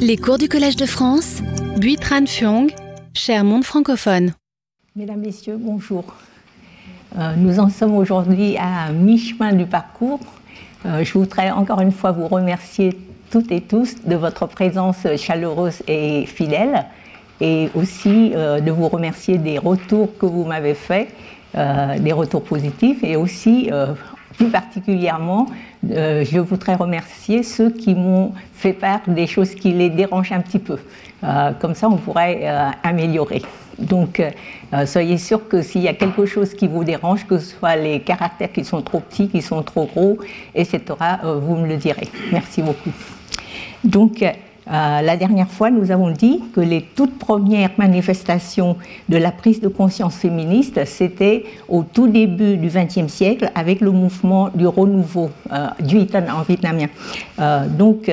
Les cours du Collège de France, Buitran Fuong, cher monde francophone. Mesdames, Messieurs, bonjour. Euh, nous en sommes aujourd'hui à mi-chemin du parcours. Euh, je voudrais encore une fois vous remercier toutes et tous de votre présence chaleureuse et fidèle et aussi euh, de vous remercier des retours que vous m'avez faits, des retours positifs et aussi plus particulièrement, je voudrais remercier ceux qui m'ont fait part des choses qui les dérangent un petit peu. comme ça, on pourrait améliorer. Donc, euh, soyez sûr que s'il y a quelque chose qui vous dérange, que ce soit les caractères qui sont trop petits, qui sont trop gros, etc., euh, vous me le direz. Merci beaucoup. Donc, euh, la dernière fois, nous avons dit que les toutes premières manifestations de la prise de conscience féministe, c'était au tout début du XXe siècle avec le mouvement du renouveau, du Hitan en vietnamien. donc,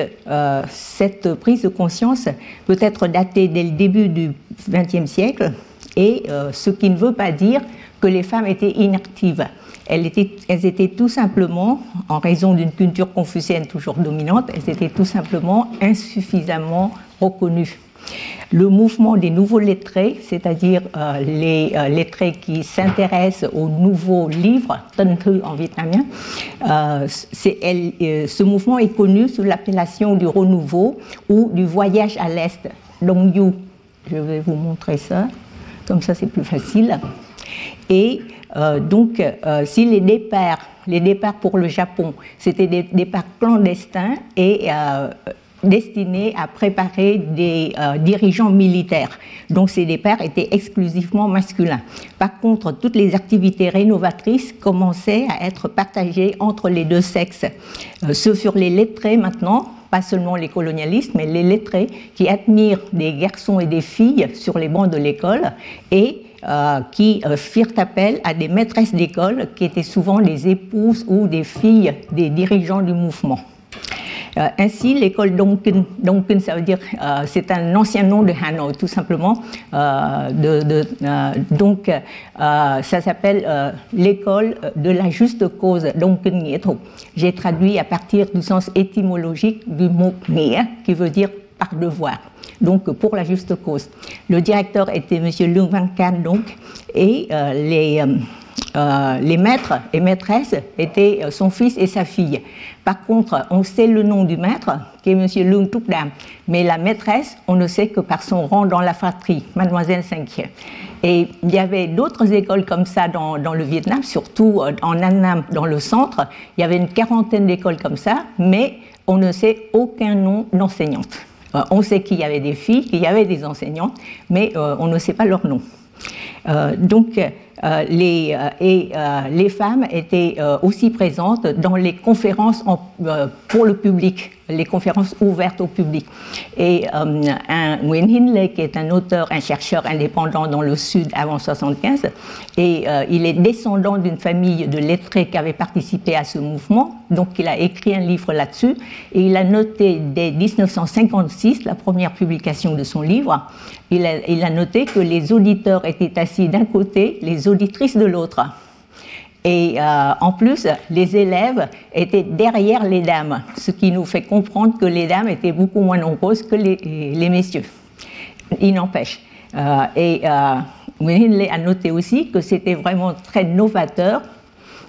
cette prise de conscience peut être datée dès le début du XXe siècle, et euh, ce qui ne veut pas dire que les femmes étaient inactives. Elles étaient, tout simplement, en raison d'une culture confucienne toujours dominante, elles étaient tout simplement insuffisamment reconnues. Le mouvement des nouveaux lettrés, c'est-à-dire euh, les euh, lettrés qui s'intéressent aux nouveaux livres, Tân en vietnamien, ce mouvement est connu sous l'appellation du renouveau ou du voyage à l'Est, Dong Yu. Je vais vous montrer ça. Comme ça, c'est plus facile. Et euh, donc, euh, si les départs, les départs pour le Japon, c'était des départs clandestins et euh, destinés à préparer des dirigeants militaires. Donc, ces départs étaient exclusivement masculins. Par contre, toutes les activités rénovatrices commençaient à être partagées entre les deux sexes. ce furent les lettrés maintenant pas seulement les colonialistes, mais les lettrés qui admirent des garçons et des filles sur les bancs de l'école et euh, qui euh, firent appel à des maîtresses d'école qui étaient souvent les épouses ou des filles des dirigeants du mouvement. Euh, ainsi, l'école Donkin, Donkin, ça veut dire, c'est un ancien nom de Hanoi, tout simplement. Donc, ça s'appelle l'école de la juste cause, Donkin J'ai traduit à partir du sens étymologique du mot Nghĩa, qui veut dire par devoir donc pour la juste cause. Le directeur était M. Lung Van Can, donc, et les, euh, les maîtres et maîtresses étaient euh, son fils et sa fille. Par contre, on sait le nom du maître, qui est M. Lung Tuk Dam, mais la maîtresse, on ne sait que par son rang dans la fratrie, Mademoiselle Cinquième. Et il y avait d'autres écoles comme ça dans, le Vietnam, surtout euh, en Annam, dans le centre. Il y avait une quarantaine d'écoles comme ça, mais on ne sait aucun nom d'enseignante. On sait qu'il y avait des filles, qu'il y avait des enseignantes, mais on ne sait pas leur nom. donc, euh, les, euh, et euh, les femmes étaient aussi présentes dans les conférences pour le public, les conférences ouvertes au public. Et un, Nguyen Hin qui est un auteur, un chercheur indépendant dans le Sud avant 75, et il est descendant d'une famille de lettrés qui avait participé à ce mouvement, donc il a écrit un livre là-dessus, et il a noté dès 1956, la première publication de son livre, il a, il a noté que les auditeurs étaient assis d'un côté, les auditrices de l'autre. Et euh, en plus, les élèves étaient derrière les dames, ce qui nous fait comprendre que les dames étaient beaucoup moins nombreuses que les, messieurs. Il n'empêche. Euh, et euh, a noté aussi que c'était vraiment très novateur,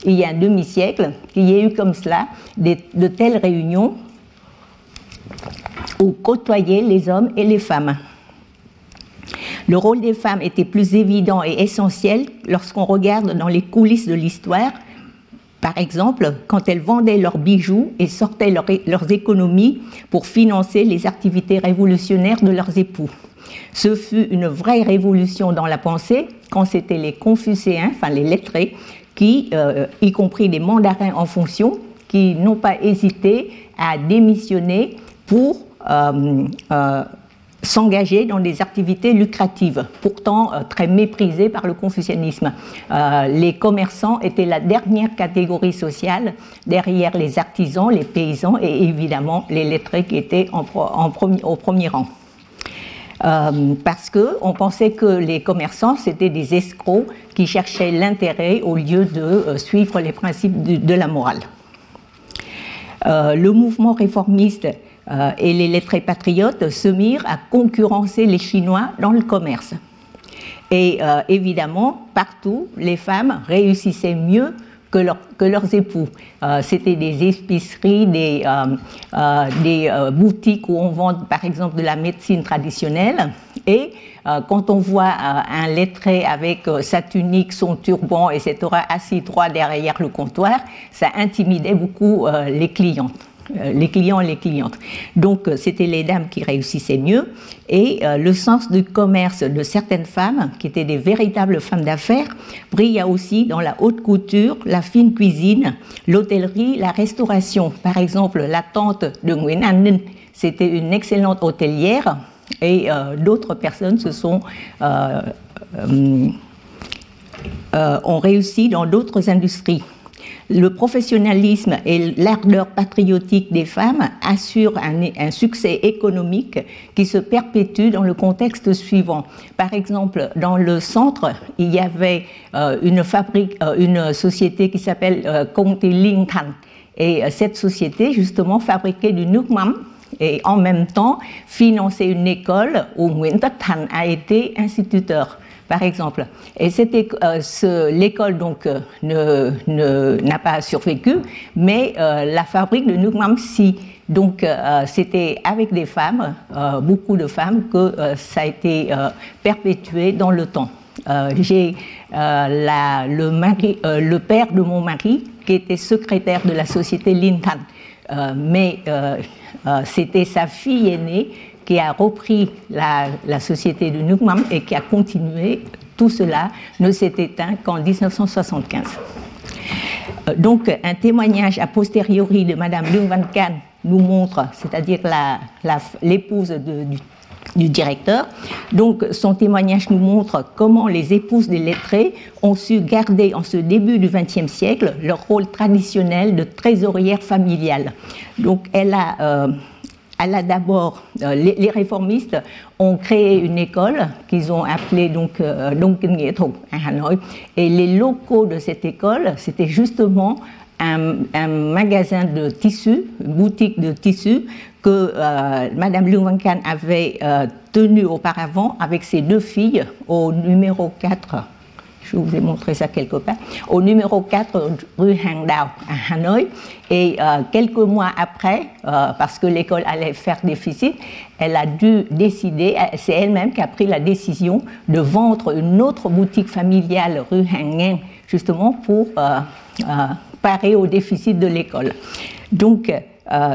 il y a un demi-siècle, qu'il y ait eu comme cela de telles réunions où côtoyaient les hommes et les femmes. Le rôle des femmes était plus évident et essentiel lorsqu'on regarde dans les coulisses de l'histoire, par exemple quand elles vendaient leurs bijoux et sortaient leurs économies pour financer les activités révolutionnaires de leurs époux. Ce fut une vraie révolution dans la pensée quand c'était les confucéens, enfin les lettrés, qui, euh, y compris les mandarins en fonction, qui n'ont pas hésité à démissionner pour euh, euh, s'engager dans des activités lucratives, pourtant euh, très méprisées par le confucianisme. Euh, les commerçants étaient la dernière catégorie sociale derrière les artisans, les paysans et évidemment les lettrés qui étaient en, au premier rang. Euh, parce qu'on pensait que les commerçants, c'était des escrocs qui cherchaient l'intérêt au lieu de suivre les principes de, de la morale. le mouvement réformiste et les lettrés patriotes se mirent à concurrencer les Chinois dans le commerce. Et évidemment, partout, les femmes réussissaient mieux que, leurs époux. C'était des épiceries, des, des boutiques où on vend par exemple de la médecine traditionnelle. Et euh, quand on voit euh, un lettré avec euh, sa tunique, son turban, etc., assis droit derrière le comptoir, ça intimidait beaucoup les clientes les clients et les clientes. Donc, c'était les dames qui réussissaient mieux. Et le sens du commerce de certaines femmes, qui étaient des véritables femmes d'affaires, brilla aussi dans la haute couture, la fine cuisine, l'hôtellerie, la restauration. Par exemple, la tante de Nguyen c'était une excellente hôtelière et euh, d'autres personnes se sont euh, euh, ont réussi dans d'autres industries. Le professionnalisme et l'ardeur patriotique des femmes assurent un, succès économique qui se perpétue dans le contexte suivant. Par exemple, dans le centre, il y avait une fabrique, une société qui s'appelle Conte Linkan. Et cette société, justement, fabriquait du nukmam, et en même temps financer une école où Nguyen a été instituteur par exemple. Et euh, l'école donc euh, n'a pas survécu, mais euh, la fabrique de Nukmam si. Donc c'était avec des femmes, beaucoup de femmes, que ça a été perpétué dans le temps. J'ai le, le père de mon mari qui était secrétaire de la société Lintan. mais c'était sa fille aînée qui a repris la, société de Nukmam et qui a continué. Tout cela ne s'est éteint qu'en 1975. Euh, donc, un témoignage a posteriori de Madame Lung Van Kan nous montre, c'est-à-dire l'épouse du, du, directeur. Donc, son témoignage nous montre comment les épouses des lettrés ont su garder en ce début du XXe siècle leur rôle traditionnel de trésorière familiale. Donc, elle a. Euh, elle d'abord, euh, les, réformistes ont créé une école qu'ils ont appelée donc euh, à Hanoï, et les locaux de cette école, c'était justement un, magasin de tissus, une boutique de tissus que euh, Madame Liu Wankan avait euh, tenu auparavant avec ses deux filles au numéro 4 je vous ai montré ça quelque part, au numéro 4 rue Hangdao à Hanoï. Et euh, quelques mois après, euh, parce que l'école allait faire déficit, elle a dû décider, c'est elle-même qui a pris la décision de vendre une autre boutique familiale rue Hangen, justement pour euh, parer au déficit de l'école. Donc,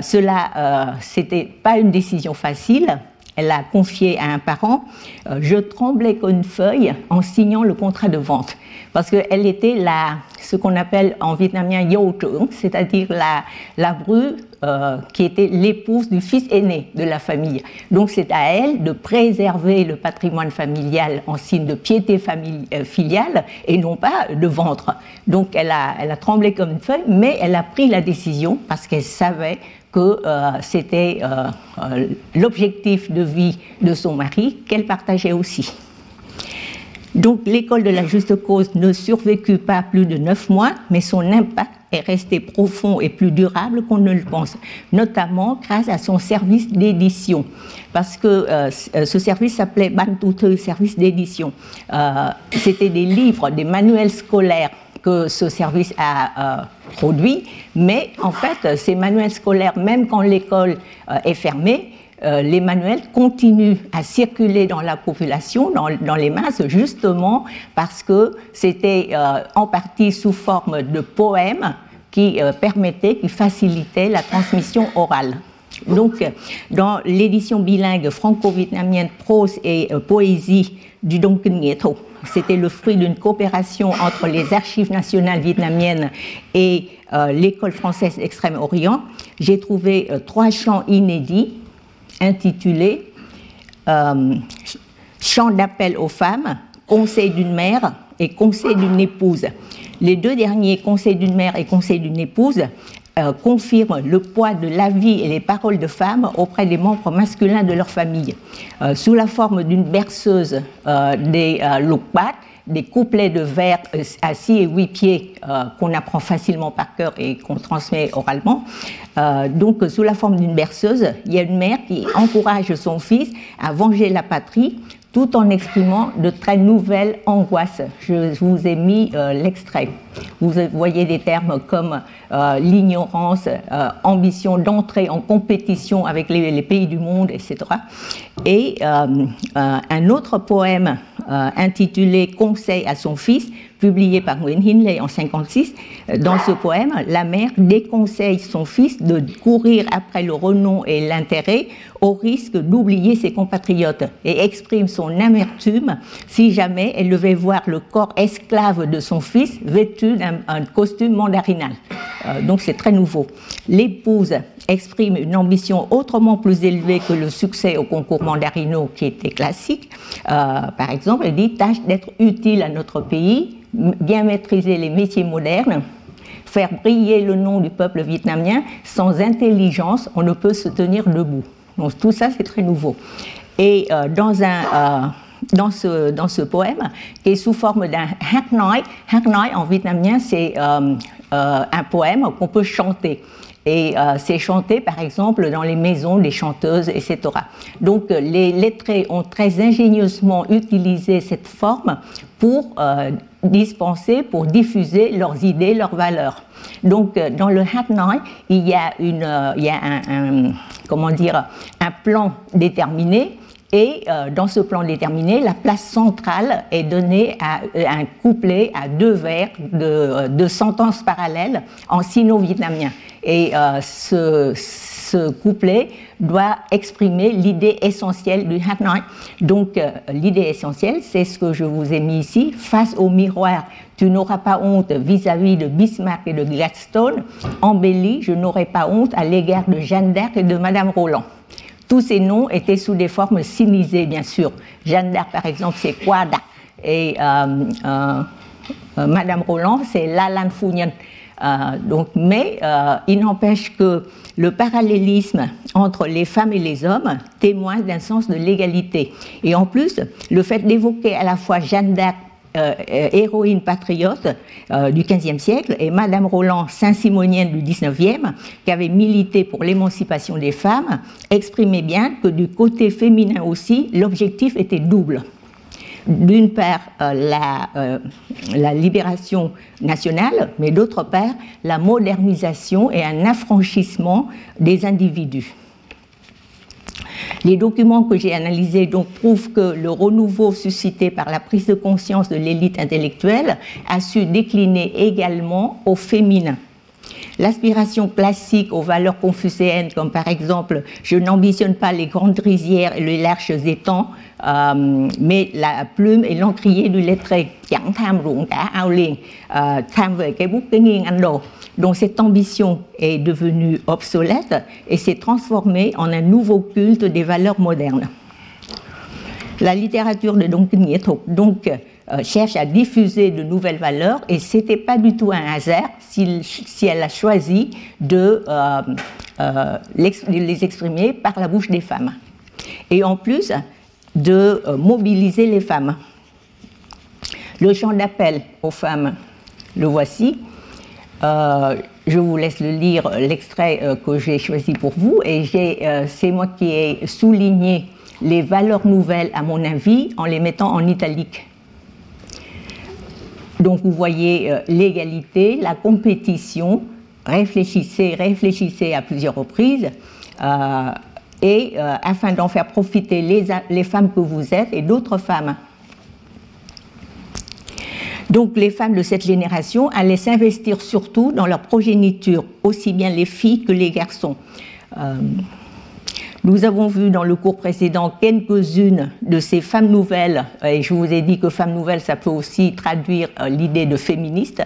cela, c'était pas une décision facile elle a confié à un parent, euh, je tremblais comme une feuille en signant le contrat de vente, parce qu'elle était la, ce qu'on appelle en vietnamien yo c'est-à-dire la, la bru euh, qui était l'épouse du fils aîné de la famille. Donc c'est à elle de préserver le patrimoine familial en signe de piété euh, filiale et non pas de vendre. Donc elle a, elle a tremblé comme une feuille, mais elle a pris la décision parce qu'elle savait que euh, c'était euh, euh, l'objectif de vie de son mari qu'elle partageait aussi. Donc l'école de la juste cause ne survécut pas plus de neuf mois, mais son impact est resté profond et plus durable qu'on ne le pense, notamment grâce à son service d'édition, parce que ce service s'appelait Bantute, service d'édition. C'était des livres, des manuels scolaires que ce service a euh, produit, mais en fait, ces manuels scolaires, même quand l'école euh, est fermée, euh, les manuels continuent à circuler dans la population, dans, dans les masses, justement parce que c'était en partie sous forme de poèmes qui permettaient, qui facilitaient la transmission orale. Donc, dans l'édition bilingue franco-vietnamienne prose et poésie du Donkin Nieto, c'était le fruit d'une coopération entre les archives nationales vietnamiennes et euh, l'école française Extrême-Orient. J'ai trouvé euh, trois chants inédits intitulés euh, Chant d'appel aux femmes, Conseil d'une mère et Conseil d'une épouse. Les deux derniers, Conseil d'une mère et Conseil d'une épouse, euh, confirme le poids de la vie et les paroles de femmes auprès des membres masculins de leur famille. Euh, sous la forme d'une berceuse euh, des Lukbat, des couplets de vers à six et huit pieds qu'on apprend facilement par cœur et qu'on transmet oralement. donc, sous la forme d'une berceuse, il y a une mère qui encourage son fils à venger la patrie tout en exprimant de très nouvelles angoisses. Je vous ai mis euh, l'extrait. Vous voyez des termes comme euh, l'ignorance, euh, ambition d'entrer en compétition avec les, pays du monde, etc. Et un autre poème intitulé Conseil à son fils publié par Nguyen Hinley en 56, dans ce poème, la mère déconseille son fils de courir après le renom et l'intérêt au risque d'oublier ses compatriotes et exprime son amertume si jamais elle devait voir le corps esclave de son fils vêtu d'un costume mandarinal. Euh, donc c'est très nouveau. L'épouse exprime une ambition autrement plus élevée que le succès au concours mandarino qui était classique. Euh, par exemple, elle dit tâche d'être utile à notre pays bien maîtriser les métiers modernes, faire briller le nom du peuple vietnamien, sans intelligence, on ne peut se tenir debout. Tout ça, c'est très nouveau. Et euh, dans, un, euh, dans, ce, dans ce poème, qui est sous forme d'un hát nói en vietnamien, c'est euh, un poème qu'on peut chanter. Et c'est chanté, par exemple, dans les maisons des chanteuses, etc. Donc, les lettrés ont très ingénieusement utilisé cette forme pour dispenser pour diffuser leurs idées, leurs valeurs. Donc, euh, dans le Hat il y a, une, euh, il y a un, comment dire, un plan déterminé et euh, dans ce plan déterminé, la place centrale est donnée à, un couplet à deux vers de, de sentences parallèles en sino-vietnamien. Et ce, ce couplet doit exprimer l'idée essentielle du Hat Donc, euh, l'idée essentielle, c'est ce que je vous ai mis ici. Face au miroir, tu n'auras pas honte vis-à-vis de Bismarck et de Gladstone. Embelli, je n'aurai pas honte à l'égard de Jeanne d'Arc et de Madame Roland. Tous ces noms étaient sous des formes sinisées, bien sûr. Jeanne d'Arc, par exemple, c'est Quada. Et euh, euh, Madame Roland, c'est Lalan Founian. donc, mais il n'empêche que le parallélisme entre les femmes et les hommes témoigne d'un sens de l'égalité. Et en plus, le fait d'évoquer à la fois Jeanne d'Arc, euh, euh, héroïne patriote euh, du XVe siècle, et Madame Roland, saint-simonienne du XIXe, qui avait milité pour l'émancipation des femmes, exprimait bien que du côté féminin aussi, l'objectif était double d'une part la, la, libération nationale, mais d'autre part la modernisation et un affranchissement des individus. Les documents que j'ai analysés donc prouvent que le renouveau suscité par la prise de conscience de l'élite intellectuelle a su décliner également au féminin. L'aspiration classique aux valeurs confucéennes, comme par exemple je n'ambitionne pas les grandes rizières et les larges étangs, euh, mais la plume et l'encrier du lettré, donc cette ambition est devenue obsolète et s'est transformée en un nouveau culte des valeurs modernes. La littérature de Dong donc euh, cherche à diffuser de nouvelles valeurs et ce n'était pas du tout un hasard si, elle a choisi de euh, euh, les exprimer par la bouche des femmes. Et en plus de mobiliser les femmes. Le chant d'appel aux femmes, le voici. Je vous laisse le lire, l'extrait que j'ai choisi pour vous, et c'est moi qui ai souligné les valeurs nouvelles, à mon avis, en les mettant en italique. Donc vous voyez euh, l'égalité, la compétition, réfléchissez, réfléchissez à plusieurs reprises, euh, et euh, afin d'en faire profiter les, femmes que vous êtes et d'autres femmes. Donc les femmes de cette génération allaient s'investir surtout dans leur progéniture, aussi bien les filles que les garçons. Nous avons vu dans le cours précédent quelques-unes de ces femmes nouvelles, et je vous ai dit que femmes nouvelles, ça peut aussi traduire euh, l'idée de féministe.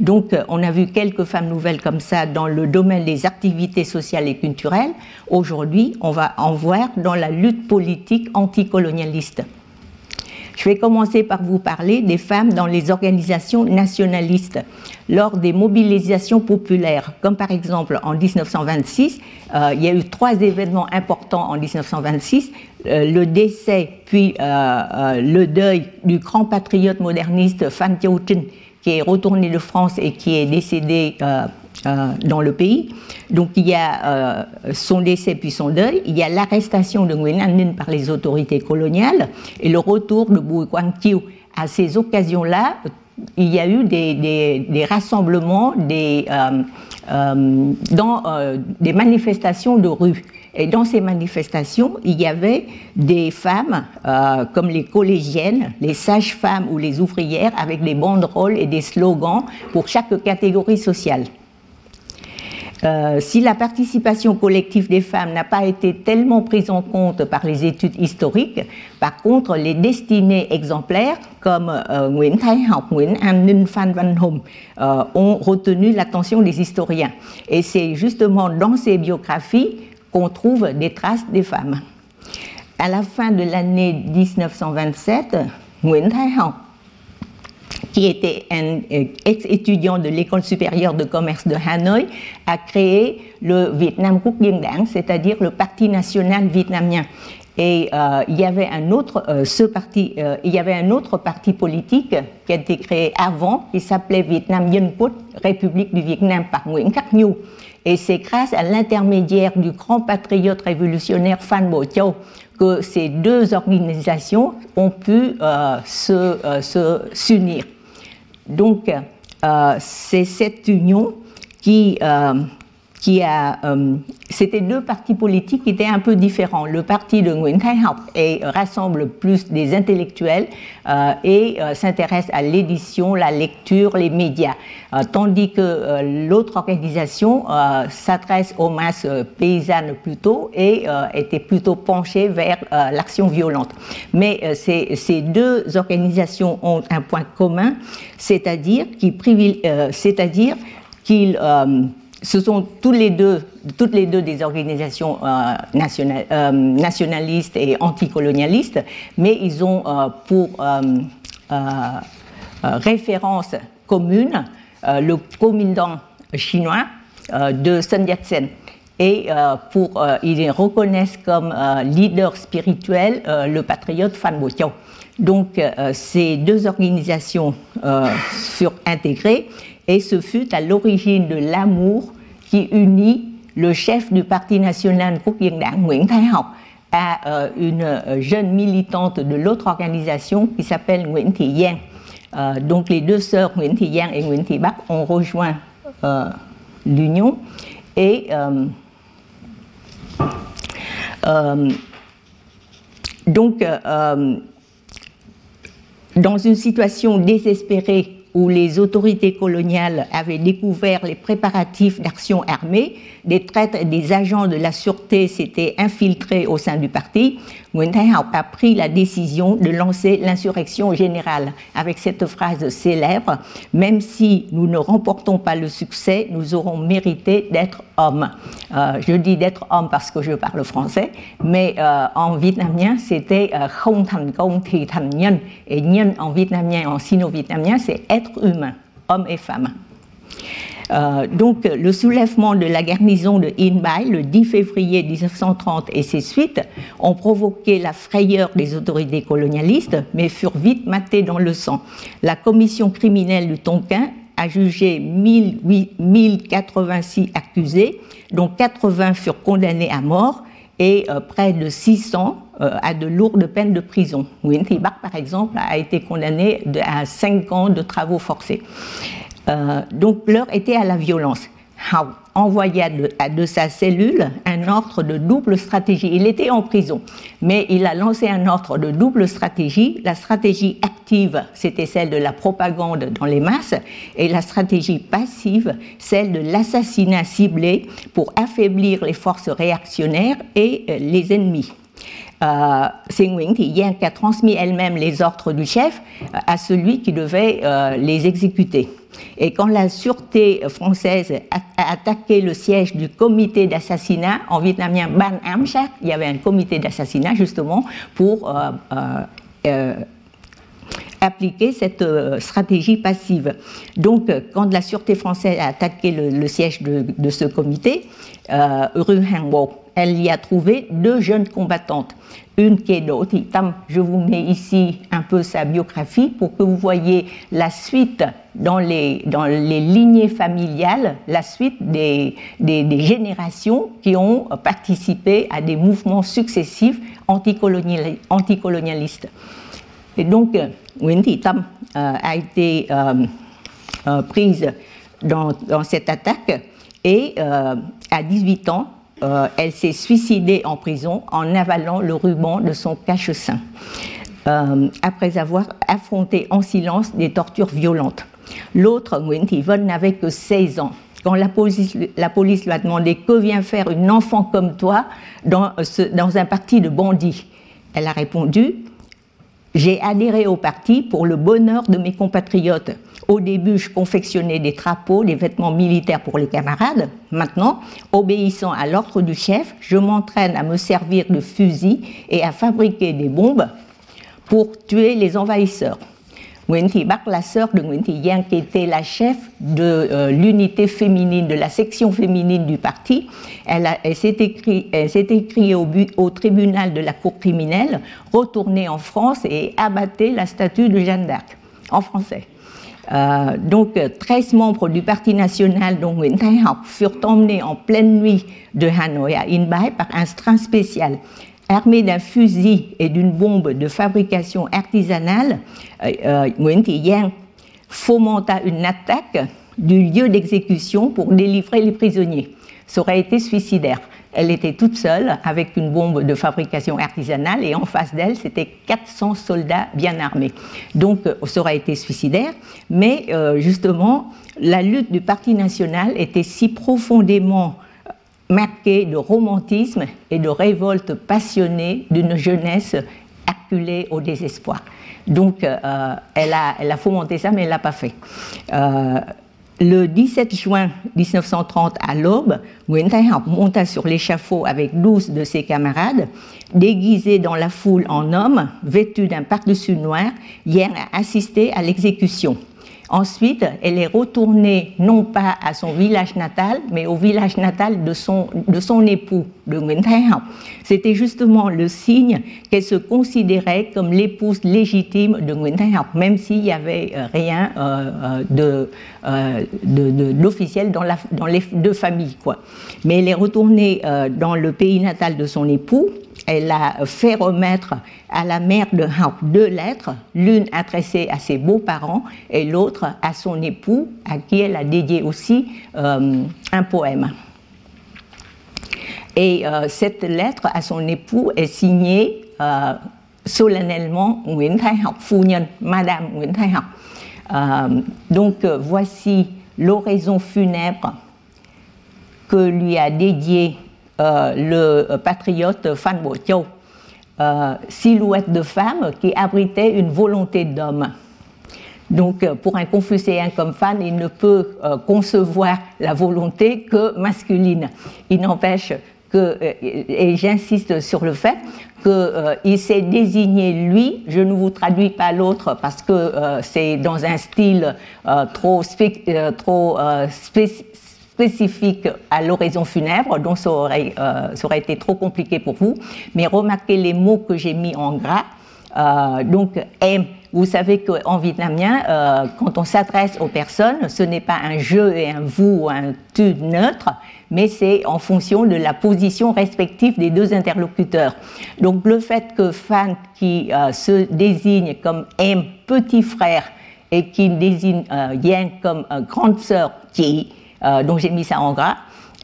Donc, euh, on a vu quelques femmes nouvelles comme ça dans le domaine des activités sociales et culturelles. Aujourd'hui, on va en voir dans la lutte politique anticolonialiste. Je vais commencer par vous parler des femmes dans les organisations nationalistes lors des mobilisations populaires, comme par exemple en 1926, euh, il y a eu trois événements importants en 1926, euh, le décès puis euh, le deuil du grand patriote moderniste Phan Chiao qui est retourné de France et qui est décédé dans le pays. Donc il y a son décès puis son deuil, il y a l'arrestation de Nguyen An Ninh par les autorités coloniales et le retour de Bùi Quang. À ces occasions-là, il y a eu des, rassemblements des, euh, euh, euh, des manifestations de rue. Et dans ces manifestations, il y avait des femmes comme les collégiennes, les sages-femmes ou les ouvrières avec des banderoles et des slogans pour chaque catégorie sociale. Euh, si la participation collective des femmes n'a pas été tellement prise en compte par les études historiques, par contre, les destinées exemplaires comme euh, Nguyễn Thái Học, Nguyễn An Ninh, Phan Văn Hùng euh, ont retenu l'attention des historiens. Et c'est justement dans ces biographies qu'on trouve des traces des femmes. À la fin de l'année 1927, Nguyễn Thái Học qui était un euh, ex-étudiant de l'école supérieure de commerce de Hanoï, a créé le Vietnam Quốc Đảng, c'est-à-dire le Parti national vietnamien. Et euh, il y avait un autre, euh, ce parti, il y avait un autre parti politique qui a été créé avant, qui s'appelait Vietnam Dân Quốc, République du Vietnam par Nguyễn Khắc Nhu. Et c'est grâce à l'intermédiaire du grand patriote révolutionnaire Phan Bội Châu que ces deux organisations ont pu se s'unir. Donc, euh, c'est cette union qui, euh, qui a. Euh, c'était deux partis politiques qui étaient un peu différents. Le parti de Nguyen Khai Học rassemble plus des intellectuels euh, et euh, s'intéresse à l'édition, la lecture, les médias, tandis que l'autre organisation s'adresse aux masses paysannes plutôt et était plutôt penchée vers l'action violente. Mais ces, ces, deux organisations ont un point commun, c'est-à-dire qu'ils, c'est-à-dire qu'ils ce sont toutes les deux des organisations euh, euh, nationalistes et anticolonialistes, mais ils ont euh, pour référence commune le commandant chinois de Sun Yat-sen. Et pour, ils reconnaissent comme leader spirituel le patriote Phan Bo Donc ces deux organisations furent intégrées et ce fut à l'origine de l'amour qui unit le chef du Parti national Quốc dân Đảng Nguyễn Thái Học à euh, une euh, jeune militante de l'autre organisation qui s'appelle Nguyễn Thị Giang. Euh, donc les deux sœurs Nguyễn Thị Giang et Nguyễn Thị Bắc ont rejoint l'union et donc dans une situation désespérée où les autorités coloniales avaient découvert les préparatifs d'action armée, des traîtres et des agents de la sûreté s'étaient infiltrés au sein du parti, Nguyen Học a pris la décision de lancer l'insurrection générale avec cette phrase célèbre Même si nous ne remportons pas le succès, nous aurons mérité d'être hommes. Euh, je dis d'être homme parce que je parle français, mais euh, en vietnamien c'était euh, Không thành công thì thành nhân. Et nhân en vietnamien, en sino-vietnamien, c'est être humain, homme et femme. Euh, donc, le soulèvement de la garnison de In Bai le 10 février 1930 et ses suites ont provoqué la frayeur des autorités colonialistes, mais furent vite matés dans le sang. La commission criminelle du Tonkin a jugé 1086 accusés, dont 80 furent condamnés à mort et euh, près de 600 euh, à de lourdes peines de prison. Nguyen Thi Bach, par exemple, a été condamné à 5 ans de travaux forcés. Euh, donc l'heure était à la violence. Hao envoya de, de, sa cellule un ordre de double stratégie. Il était en prison, mais il a lancé un ordre de double stratégie. La stratégie active, c'était celle de la propagande dans les masses, et la stratégie passive, celle de l'assassinat ciblé pour affaiblir les forces réactionnaires et euh, les ennemis. Euh, Thi Yang a transmis elle-même les ordres du chef à celui qui devait les exécuter. Et quand la sûreté française a attaqué le siège du comité d'assassinat, en vietnamien Ban Am il y avait un comité d'assassinat justement pour euh, euh, appliquer cette stratégie passive. Donc, quand la sûreté française a attaqué le, siège de, ce comité, rue Hangbo, elle y a trouvé deux jeunes combattantes. Une qui est de Otitam, je vous mets ici un peu sa biographie pour que vous voyez la suite dans les, dans les lignées familiales, la suite des, des, générations qui ont participé à des mouvements successifs anticolonialistes. Et donc, Thi Tam euh, a été euh, euh, prise dans, cette attaque et à 18 ans, euh, elle s'est suicidée en prison en avalant le ruban de son cache-sein, euh, après avoir affronté en silence des tortures violentes. L'autre, Nguyen Thi n'avait que 16 ans. Quand la police, la lui a demandé que vient faire une enfant comme toi dans, dans un parti de bandits, elle a répondu J'ai adhéré au parti pour le bonheur de mes compatriotes. Au début, je confectionnais des drapeaux, des vêtements militaires pour les camarades. Maintenant, obéissant à l'ordre du chef, je m'entraîne à me servir de fusil et à fabriquer des bombes pour tuer les envahisseurs. Nguyen Thi Bak, la sœur de Nguyen Thi Yang, qui était la chef de euh, l'unité féminine, de la section féminine du parti, elle, s'est écriée au, au, tribunal de la cour criminelle, retournée en France et abattait la statue de Jeanne d'Arc, en français. Euh, donc, 13 membres du Parti national, dont Nguyễn Thái Học, furent emmenés en pleine nuit de Hanoï à Inbai par un train spécial. Armé d'un fusil et d'une bombe de fabrication artisanale, euh, euh, Nguyễn Thị Yang fomenta une attaque du lieu d'exécution pour délivrer les prisonniers. Ça aurait été suicidaire. Elle était toute seule avec une bombe de fabrication artisanale et en face d'elle, c'était 400 soldats bien armés. Donc, euh, ça aurait été suicidaire. Mais euh, justement, la lutte du Parti national était si profondément marquée de romantisme et de révolte passionnée d'une jeunesse acculée au désespoir. Donc, euh, elle, a, elle, a, fomenté ça, mais elle ne l'a pas fait. Le 17 juin 1930, à l'aube, Nguyen monta sur l'échafaud avec 12 de ses camarades. Déguisé dans la foule en homme, vêtu d'un par-dessus noir, Yen a assisté à l'exécution. Ensuite, elle est retournée non pas à son village natal, mais au village natal de son, de son époux, de Nguyen. C'était justement le signe qu'elle se considérait comme l'épouse légitime de Nguyen même s'il n'y avait euh, rien euh, euh, de, d'officiel dans, la, dans les deux familles. Quoi. Mais elle est retournée dans le pays natal de son époux, elle a fait remettre à la mère de Hauck deux lettres, l'une adressée à ses beaux-parents et l'autre à son époux, à qui elle a dédié aussi euh, un poème. Et euh, cette lettre à son époux est signée euh, solennellement Nguyễn Thái Học phu nhân, Madame Nguyễn Thái Học. donc voici l'oraison funèbre que lui a dédiée le patriote Phan Bo Châu, euh, silhouette de femme qui abritait une volonté d'homme. Donc, euh, pour un confucéen comme Fan, il ne peut concevoir la volonté que masculine. Il n'empêche que, et j'insiste sur le fait qu'il s'est désigné lui, je ne vous traduis pas l'autre parce que c'est dans un style trop, trop spécifique spécifique à l'oraison funèbre, donc ça aurait, euh, ça aurait, été trop compliqué pour vous. Mais remarquez les mots que j'ai mis en gras. Euh, donc, M, vous savez qu'en vietnamien, euh, quand on s'adresse aux personnes, ce n'est pas un je et un vous ou un tu neutre, mais c'est en fonction de la position respective des deux interlocuteurs. Donc le fait que Fan, qui se désigne comme M, petit frère, et qui désigne Yang comme grande sœur, qui euh, donc j'ai mis ça en gras.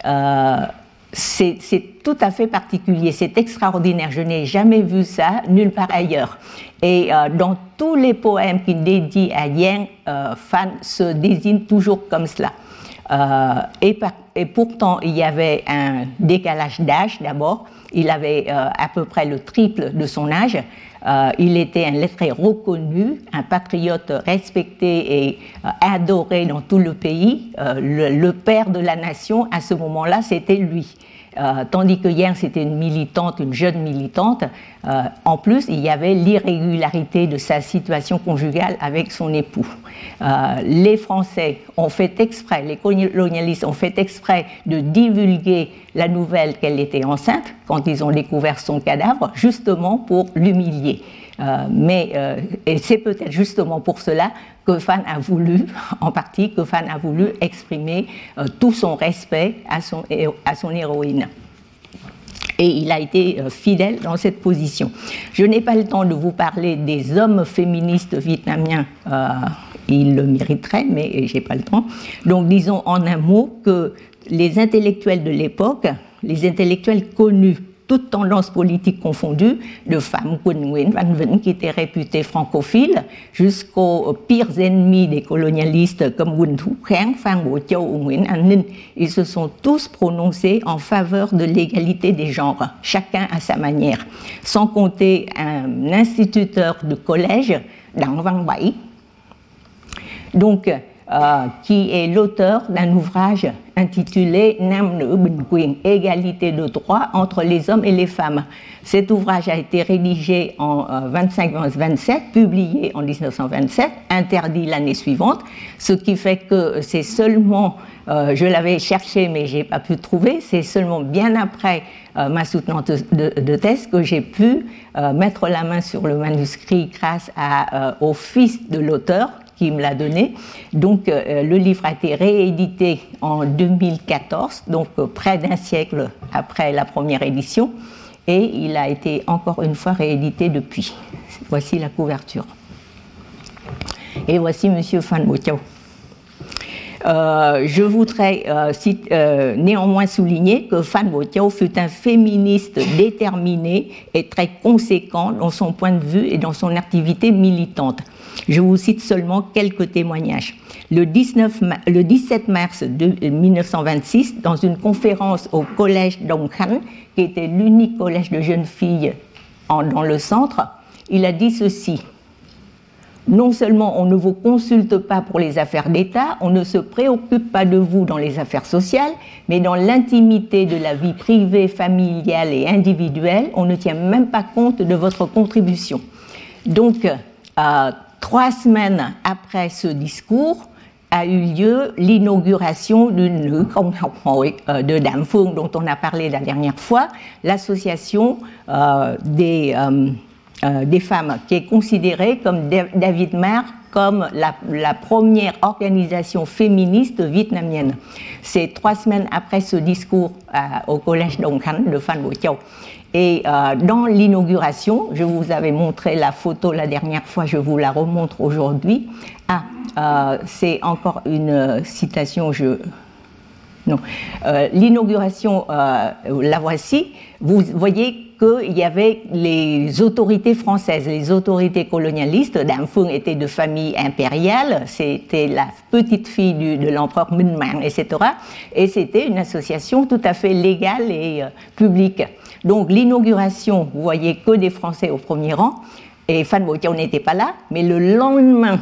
Euh, c'est tout à fait particulier, c'est extraordinaire. Je n'ai jamais vu ça nulle part ailleurs. Et euh, dans tous les poèmes qu'il dédie à Yang, Fan se désigne toujours comme cela. Et, pourtant, il y avait un décalage d'âge d'abord. Il avait à peu près le triple de son âge. Euh, il était un lettré reconnu, un patriote respecté et euh, adoré dans tout le pays. Euh, le, père de la nation, à ce moment-là, c'était lui. Euh, tandis que hier c'était une militante, une jeune militante. Euh, en plus, il y avait l'irrégularité de sa situation conjugale avec son époux. les Français ont fait exprès, les colonialistes ont fait exprès de divulguer la nouvelle qu'elle était enceinte quand ils ont découvert son cadavre, justement pour l'humilier. Euh, mais euh, c'est peut-être justement pour cela que Fan a voulu, en partie, que Fan a voulu exprimer euh, tout son respect à son, à son héroïne. Et il a été fidèle dans cette position. Je n'ai pas le temps de vous parler des hommes féministes vietnamiens. ils le mériteraient, mais j'ai pas le temps. Donc, disons en un mot que les intellectuels de l'époque, les intellectuels connus toutes tendances politiques confondues, de femmes Nguyen Van qui était réputée francophile, jusqu'aux pires ennemis des colonialistes comme Nguyen Thu Khang, Phan Bo Châu ou Nguyen. Ils se sont tous prononcés en faveur de l'égalité des genres, chacun à sa manière, sans compter un instituteur de collège, Dang Van Bai. Donc, euh, qui est l'auteur d'un ouvrage intitulé Nam Nữ Bình égalité de droit entre les hommes et les femmes. Cet ouvrage a été rédigé en 25-27, euh, publié en 1927, interdit l'année suivante, ce qui fait que c'est seulement, euh, je l'avais cherché mais j'ai pas pu trouver, c'est seulement bien après ma soutenante de, thèse que j'ai pu mettre la main sur le manuscrit grâce au fils de l'auteur qui me l'a donné. Donc euh, le livre a été réédité en 2014, donc euh, près d'un siècle après la première édition, et il a été encore une fois réédité depuis. Voici la couverture. Et voici Monsieur Fan euh, je voudrais néanmoins souligner que Fan Botiao fut un féministe déterminé et très conséquent dans son point de vue et dans son activité militante. Je vous cite seulement quelques témoignages. Le, 17 mars 1926, dans une conférence au collège d'Ongkhan, qui était l'unique collège de jeunes filles dans le centre, il a dit ceci. Non seulement on ne vous consulte pas pour les affaires d'État, on ne se préoccupe pas de vous dans les affaires sociales, mais dans l'intimité de la vie privée, familiale et individuelle, on ne tient même pas compte de votre contribution. Donc, euh, Trois semaines après ce discours, a eu lieu l'inauguration euh, de Dame Phương dont on a parlé la dernière fois, l'association euh, des, euh, des femmes qui est considérée comme David Mer comme la, première organisation féministe vietnamienne. C'est trois semaines après ce discours au collège Dong de Phan Bo Châu. Et euh, dans l'inauguration, je vous avais montré la photo la dernière fois, je vous la remontre aujourd'hui. Ah, euh, c'est encore une citation, je... Non. Euh, l'inauguration, la voici. Vous voyez qu'il y avait les autorités françaises, les autorités colonialistes. Dame Phuong était de famille impériale, c'était la petite fille de l'empereur Minh Mang, etc. Et c'était une association tout à fait légale et publique. Donc l'inauguration, vous voyez que des Français au premier rang, et Fan Botiao n'était pas là, mais le lendemain,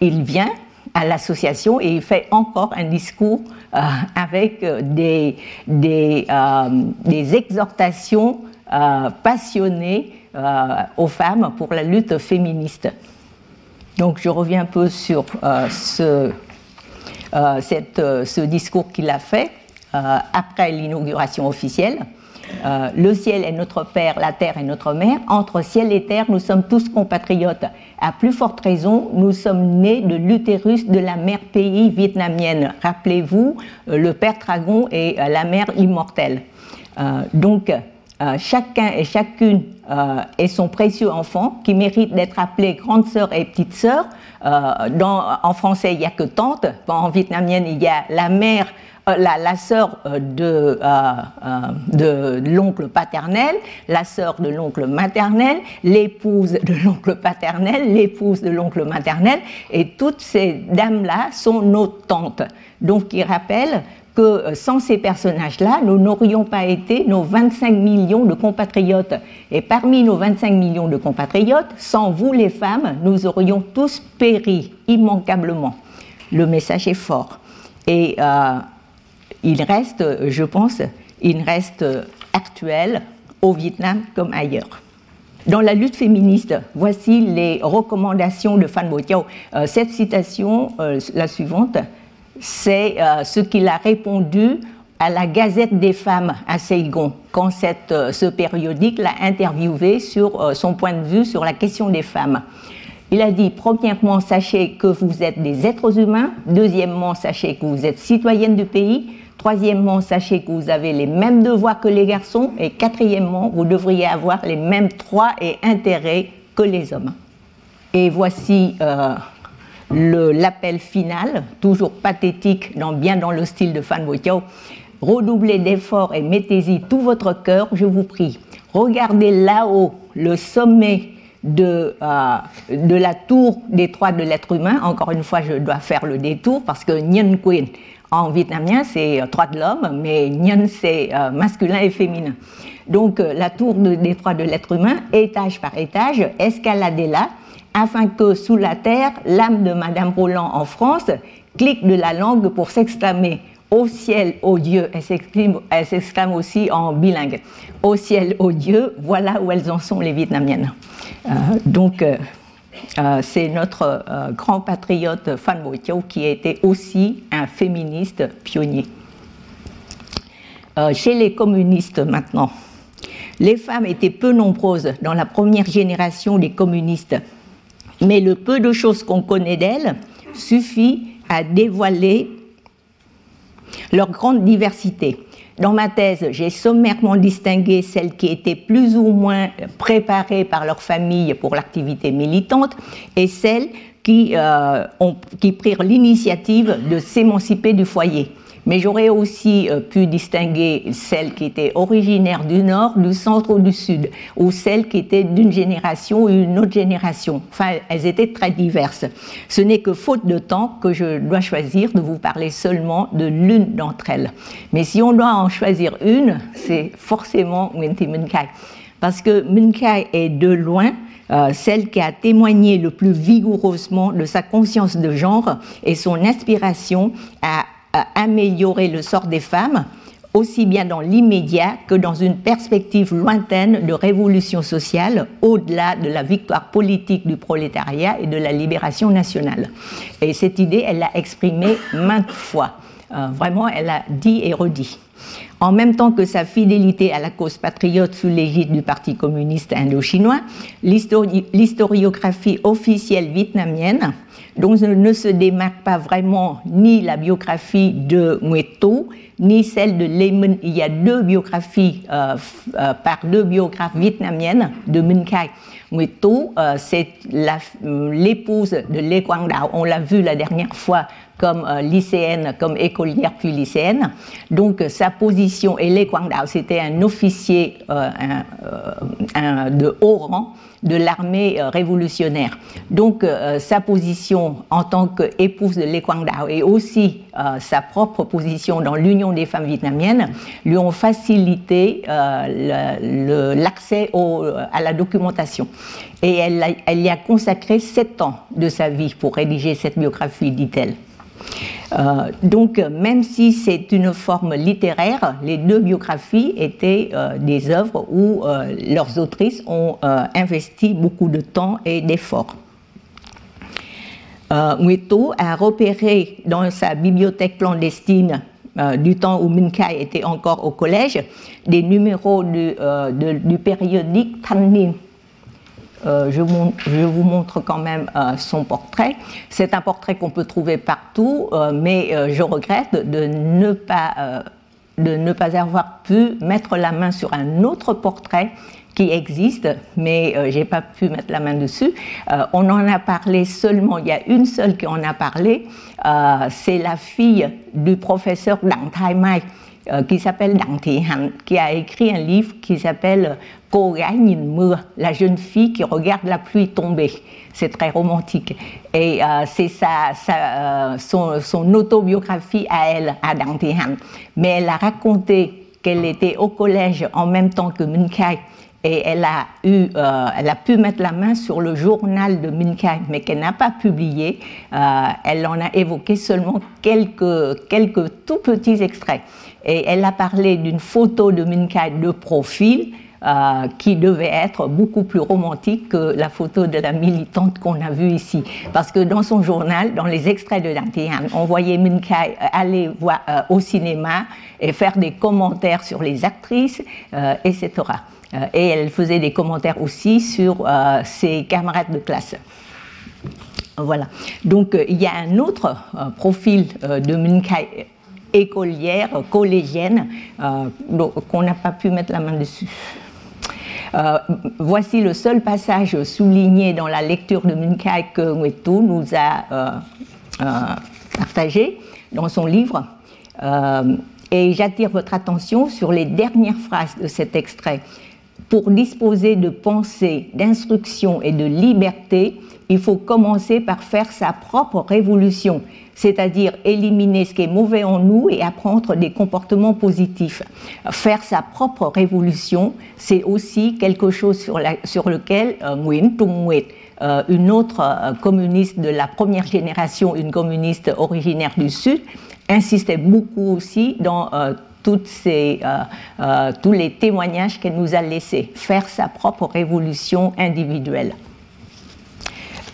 il vient à l'association et il fait encore un discours euh, avec euh, des, des, euh, exhortations passionnées aux femmes pour la lutte féministe. Donc je reviens un peu sur ce discours qu'il a fait après l'inauguration officielle. Euh, le ciel est notre Père, la terre est notre mère. Entre ciel et terre, nous sommes tous compatriotes. À plus forte raison, nous sommes nés de l'utérus de la mère pays vietnamienne. Rappelez-vous, euh, le Père Dragon et euh, la mère immortelle. donc, chacun et chacune est son précieux enfant qui mérite d'être appelé grande sœur et petite sœur. en français, il n'y a que tante. En vietnamienne, il y a la mère la, la sœur euh, de, euh, de l'oncle paternel, la sœur de l'oncle maternel, l'épouse de l'oncle paternel, l'épouse de l'oncle maternel, et toutes ces dames-là sont nos tantes. Donc, il rappelle que sans ces personnages-là, nous n'aurions pas été nos 25 millions de compatriotes. Et parmi nos 25 millions de compatriotes, sans vous les femmes, nous aurions tous péri immanquablement. Le message est fort. Et il reste, je pense, il reste actuel au Vietnam comme ailleurs. Dans la lutte féministe, voici les recommandations de Phan Bo Thiao. Euh, cette citation, euh, la suivante, c'est euh, ce qu'il a répondu à la Gazette des femmes à Saigon, quand cette, ce périodique l'a interviewé sur son point de vue sur la question des femmes. Il a dit, premièrement, sachez que vous êtes des êtres humains. Deuxièmement, sachez que vous êtes citoyenne du pays. Troisièmement, sachez que vous avez les mêmes devoirs que les garçons. Et quatrièmement, vous devriez avoir les mêmes droits et intérêts que les hommes. Et voici euh, l'appel final, toujours pathétique, bien dans le style de Fan Botiao. Redoublez d'efforts et mettez-y tout votre cœur, je vous prie. Regardez là-haut le sommet de, euh, de la tour des droits de l'être humain. Encore une fois, je dois faire le détour parce que Quyen, en vietnamien, c'est euh, droit de l'homme, mais Nyen, c'est euh, masculin et féminin. Donc, euh, la tour des droits de l'être humain, étage par étage, escaladez-la, afin que sous la terre, l'âme de Madame Roland en France clique de la langue pour s'exclamer au ciel, au Dieu, elle s'exclame aussi en bilingue. Au ciel, au Dieu, voilà où elles en sont les Vietnamiennes. donc, euh, c'est notre euh, grand patriote Phan Bo qui était aussi un féministe pionnier. Euh, chez les communistes maintenant, les femmes étaient peu nombreuses dans la première génération des communistes, mais le peu de choses qu'on connaît d'elles suffit à dévoiler leur grande diversité. Dans ma thèse, j'ai sommairement distingué celles qui étaient plus ou moins préparées par leur famille pour l'activité militante et celles qui, euh, qui prirent l'initiative de s'émanciper du foyer mais j'aurais aussi euh, pu distinguer celles qui étaient originaires du nord, du centre ou du sud, ou celles qui étaient d'une génération ou une autre génération. Enfin, elles étaient très diverses. Ce n'est que faute de temps que je dois choisir de vous parler seulement de l'une d'entre elles. Mais si on doit en choisir une, c'est forcément Winti Munkai. Parce que Munkai est de loin euh, celle qui a témoigné le plus vigoureusement de sa conscience de genre et son inspiration à à améliorer le sort des femmes, aussi bien dans l'immédiat que dans une perspective lointaine de révolution sociale, au-delà de la victoire politique du prolétariat et de la libération nationale. Et cette idée, elle l'a exprimée maintes fois. Euh, vraiment, elle a dit et redit. En même temps que sa fidélité à la cause patriote sous l'égide du Parti communiste indo-chinois, l'historiographie officielle vietnamienne donc ne se démarque pas vraiment ni la biographie de Nguyen ni celle de Minh. Il y a deux biographies euh, euh, par deux biographes vietnamiennes de Minh Khai. Nguyen euh, c'est l'épouse de Lê Quang Dao. On l'a vu la dernière fois comme lycéenne, comme écolière puis lycéenne. Donc sa position, et Lê Quang Dao, c'était un officier un, de haut rang de l'armée euh, révolutionnaire. Donc euh, sa position en tant qu'épouse de Lê Quang Dao et aussi euh, sa propre position dans l'Union des femmes vietnamiennes lui ont facilité l'accès à la documentation. Et elle, elle y a consacré sept ans de sa vie pour rédiger cette biographie, dit-elle. Euh, donc, même si c'est une forme littéraire, les deux biographies étaient euh, des œuvres où euh, leurs autrices ont investi beaucoup de temps et d'efforts. Nguetto a repéré dans sa bibliothèque clandestine du temps où Minkai était encore au collège des numéros du, périodique Euh, je, vous montre quand même euh, son portrait. C'est un portrait qu'on peut trouver partout, euh, mais je regrette de ne, pas, de ne pas avoir pu mettre la main sur un autre portrait qui existe, mais je n'ai pas pu mettre la main dessus. on en a parlé seulement, il y a une seule qui en a parlé, c'est la fille du professeur Dang Thai Mai, qui s'appelle Dang Thi Han, qui a écrit un livre qui s'appelle Cô la jeune fille qui regarde la pluie tomber. C'est très romantique. Et euh, c'est sa, euh, son, autobiographie à elle, à Dang Han. Mais elle a raconté qu'elle était au collège en même temps que Min Kai et elle a, eu, euh, elle a pu mettre la main sur le journal de Min Kai, mais qu'elle n'a pas publié. elle en a évoqué seulement quelques, quelques tout petits extraits. Et elle a parlé d'une photo de Minh Khai de profil euh, qui devait être beaucoup plus romantique que la photo de la militante qu'on a vue ici. Parce que dans son journal, dans les extraits de Dantian, on voyait Minh Khai aller euh, au cinéma et faire des commentaires sur les actrices, euh, etc. et elle faisait des commentaires aussi sur ses camarades de classe. Voilà. Donc il y a un autre profil de Minh Khai écolière, collégienne, qu'on n'a pas pu mettre la main dessus. Euh, voici le seul passage souligné dans la lecture de Munkai que Nguetu nous a euh, euh, partagé dans son livre. et j'attire votre attention sur les dernières phrases de cet extrait. Pour disposer de pensée, d'instruction et de liberté, il faut commencer par faire sa propre révolution c'est-à-dire éliminer ce qui est mauvais en nous et apprendre des comportements positifs. Faire sa propre révolution, c'est aussi quelque chose sur, lequel euh, euh, une autre euh, communiste de la première génération, une communiste originaire du Sud, insistait beaucoup aussi dans ces, tous les témoignages qu'elle nous a laissés, faire sa propre révolution individuelle.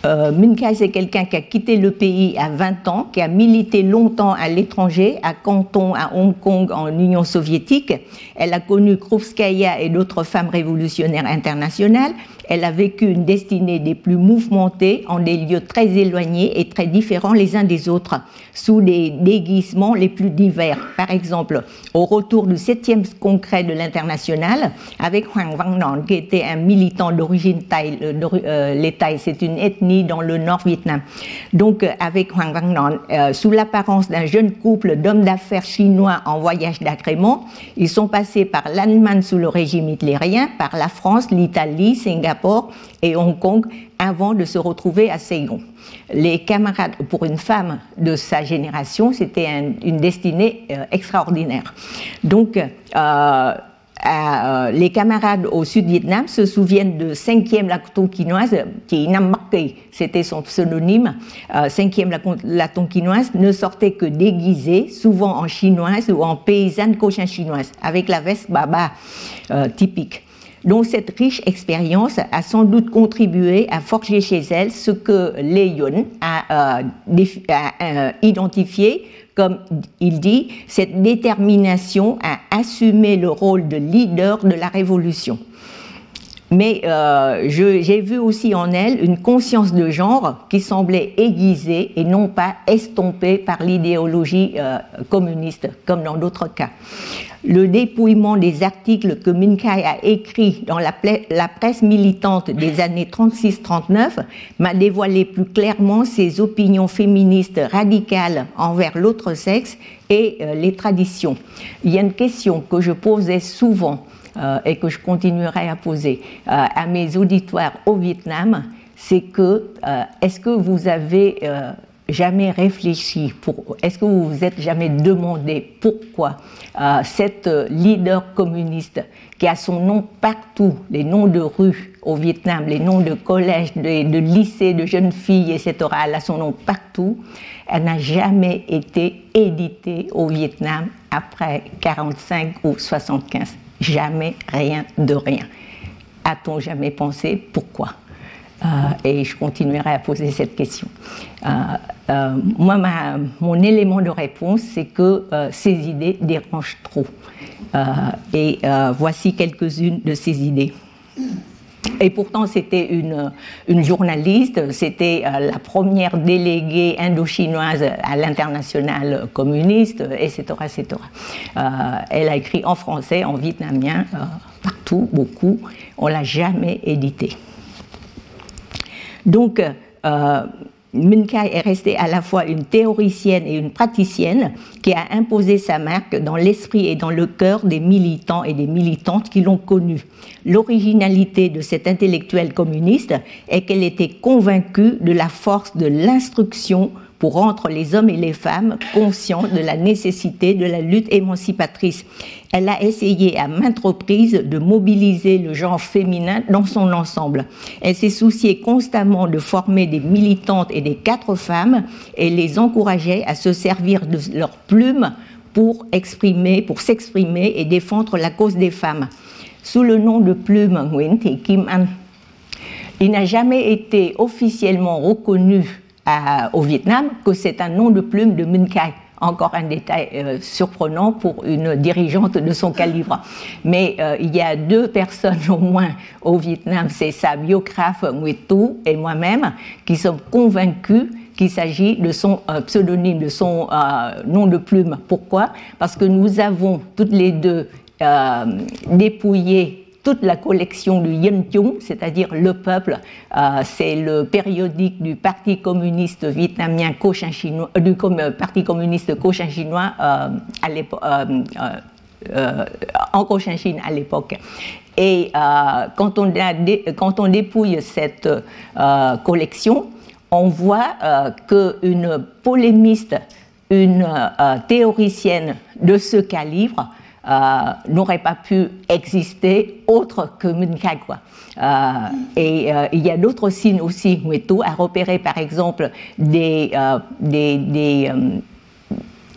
Euh, Minkai, c'est quelqu'un qui a quitté le pays à 20 ans, qui a milité longtemps à l'étranger, à Canton, à Hong Kong, en Union soviétique. Elle a connu Krupskaya et d'autres femmes révolutionnaires internationales. Elle a vécu une destinée des plus mouvementées en des lieux très éloignés et très différents les uns des autres, sous des déguisements les plus divers. Par exemple, au retour du 7e congrès de l'international, avec Hoàng Văn Non, qui était un militant d'origine thaï, euh, euh, c'est une ethnie dans le nord Vietnam. Donc, euh, avec Hoàng Văn Non, sous l'apparence d'un jeune couple d'hommes d'affaires chinois en voyage d'agrément, ils sont passés par l'Allemagne sous le régime hitlérien, par la France, l'Italie, Singapour, et Hong Kong avant de se retrouver à Saigon. Les camarades, pour une femme de sa génération, c'était une destinée euh, extraordinaire. Donc, euh, euh, les camarades au Sud-Vietnam se souviennent de 5e la tonkinoise, qui Nam c'était son pseudonyme. 5e la, ne sortait que déguisée, souvent en chinoise ou en paysanne cochin chinoise, avec la veste baba typique. Donc cette riche expérience a sans doute contribué à forger chez elle ce que Yun a, euh, euh, identifié comme il dit, cette détermination à assumer le rôle de leader de la révolution. Mais euh, j'ai vu aussi en elle une conscience de genre qui semblait aiguisée et non pas estompée par l'idéologie euh, communiste, comme dans d'autres cas. Le dépouillement des articles que Minkai a écrits dans la, presse militante des années 36-39 m'a dévoilé plus clairement ses opinions féministes radicales envers l'autre sexe et euh, les traditions. Il y a une question que je posais souvent et que je continuerai à poser euh, à mes auditoires au Vietnam, c'est que euh, est-ce que vous avez jamais réfléchi, est-ce que vous vous êtes jamais demandé pourquoi cette leader communiste qui a son nom partout, les noms de rues au Vietnam, les noms de collèges, de, de lycées, de jeunes filles, etc., elle a son nom partout, elle n'a jamais été éditée au Vietnam après 45 ou 75 Jamais rien de rien. A-t-on jamais pensé pourquoi? Euh, Et je continuerai à poser cette question. Euh, euh, moi, mon élément de réponse, c'est que ces idées dérangent trop. et voici quelques-unes de ces idées. Et pourtant, c'était une, journaliste, c'était euh, la première déléguée indo-chinoise à l'international communiste, etc. etc. Euh, elle a écrit en français, en vietnamien, euh, partout, beaucoup. On l'a jamais édité. Donc, Minkai est restée à la fois une théoricienne et une praticienne qui a imposé sa marque dans l'esprit et dans le cœur des militants et des militantes qui l'ont connue. L'originalité de cette intellectuelle communiste est qu'elle était convaincue de la force de l'instruction pour rendre les hommes et les femmes conscients de la nécessité de la lutte émancipatrice. Elle a essayé à maintes reprises de mobiliser le genre féminin dans son ensemble. Elle s'est souciée constamment de former des militantes et des quatre femmes et les encourageait à se servir de leurs plumes pour exprimer, pour s'exprimer et défendre la cause des femmes. Sous le nom de plume Nguyen Kim An, il n'a jamais été officiellement reconnu au Vietnam que c'est un nom de plume de Minh Khai encore un détail euh, surprenant pour une dirigeante de son calibre. Mais euh, il y a deux personnes au moins au Vietnam, c'est sa biographe Nguyệt Tu et moi-même, qui sommes convaincus qu'il s'agit de son euh, pseudonyme, de son nom de plume. Pourquoi? Parce que nous avons toutes les deux dépouillé toute la collection du Yen Chung, c'est-à-dire Le Peuple, euh, c'est le périodique du Parti communiste vietnamien Cochin chinois, euh, du euh, Parti communiste Cochin chinois à l'époque. en Cochinchine à l'époque. Et quand, on quand on dépouille cette collection, on voit qu'une polémiste, une théoricienne de ce calibre n'aurait pas pu exister autre que Munkai. Euh, et euh, il y a d'autres signes aussi. Mueto a repéré par exemple des, des,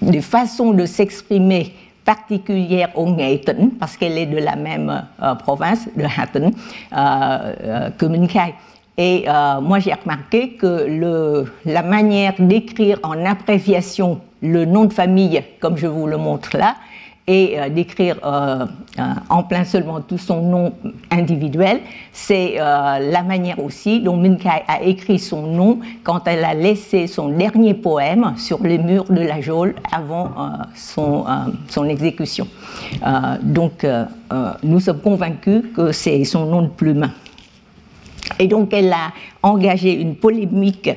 des, façons de s'exprimer particulières au Nghệ parce qu'elle est de la même province, de Hatton, que Munkai. Et moi, j'ai remarqué que le, la manière d'écrire en abréviation le nom de famille, comme je vous le montre là, et euh, d'écrire euh, euh, en plein seulement tout son nom individuel, c'est la manière aussi dont Minkai a écrit son nom quand elle a laissé son dernier poème sur les murs de la geôle avant son, exécution. donc nous sommes convaincus que c'est son nom de plume. Et donc elle a engagé une polémique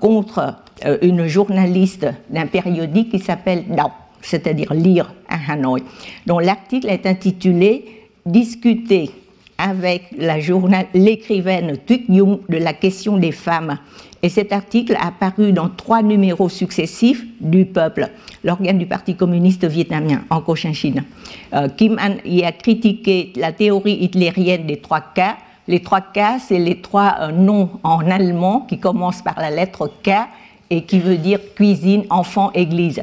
contre une journaliste d'un périodique qui s'appelle Dao c'est-à-dire lire à Hanoï, dont l'article est intitulé Discuter avec l'écrivaine Thuy Dung de la question des femmes. Et cet article a apparu dans trois numéros successifs du Peuple, l'organe du Parti communiste vietnamien en Cochinchine. Euh, Kim An y a critiqué la théorie hitlérienne des trois cas. Les trois cas, c'est les trois euh, noms en allemand qui commencent par la lettre K et qui veut dire cuisine, enfant, église.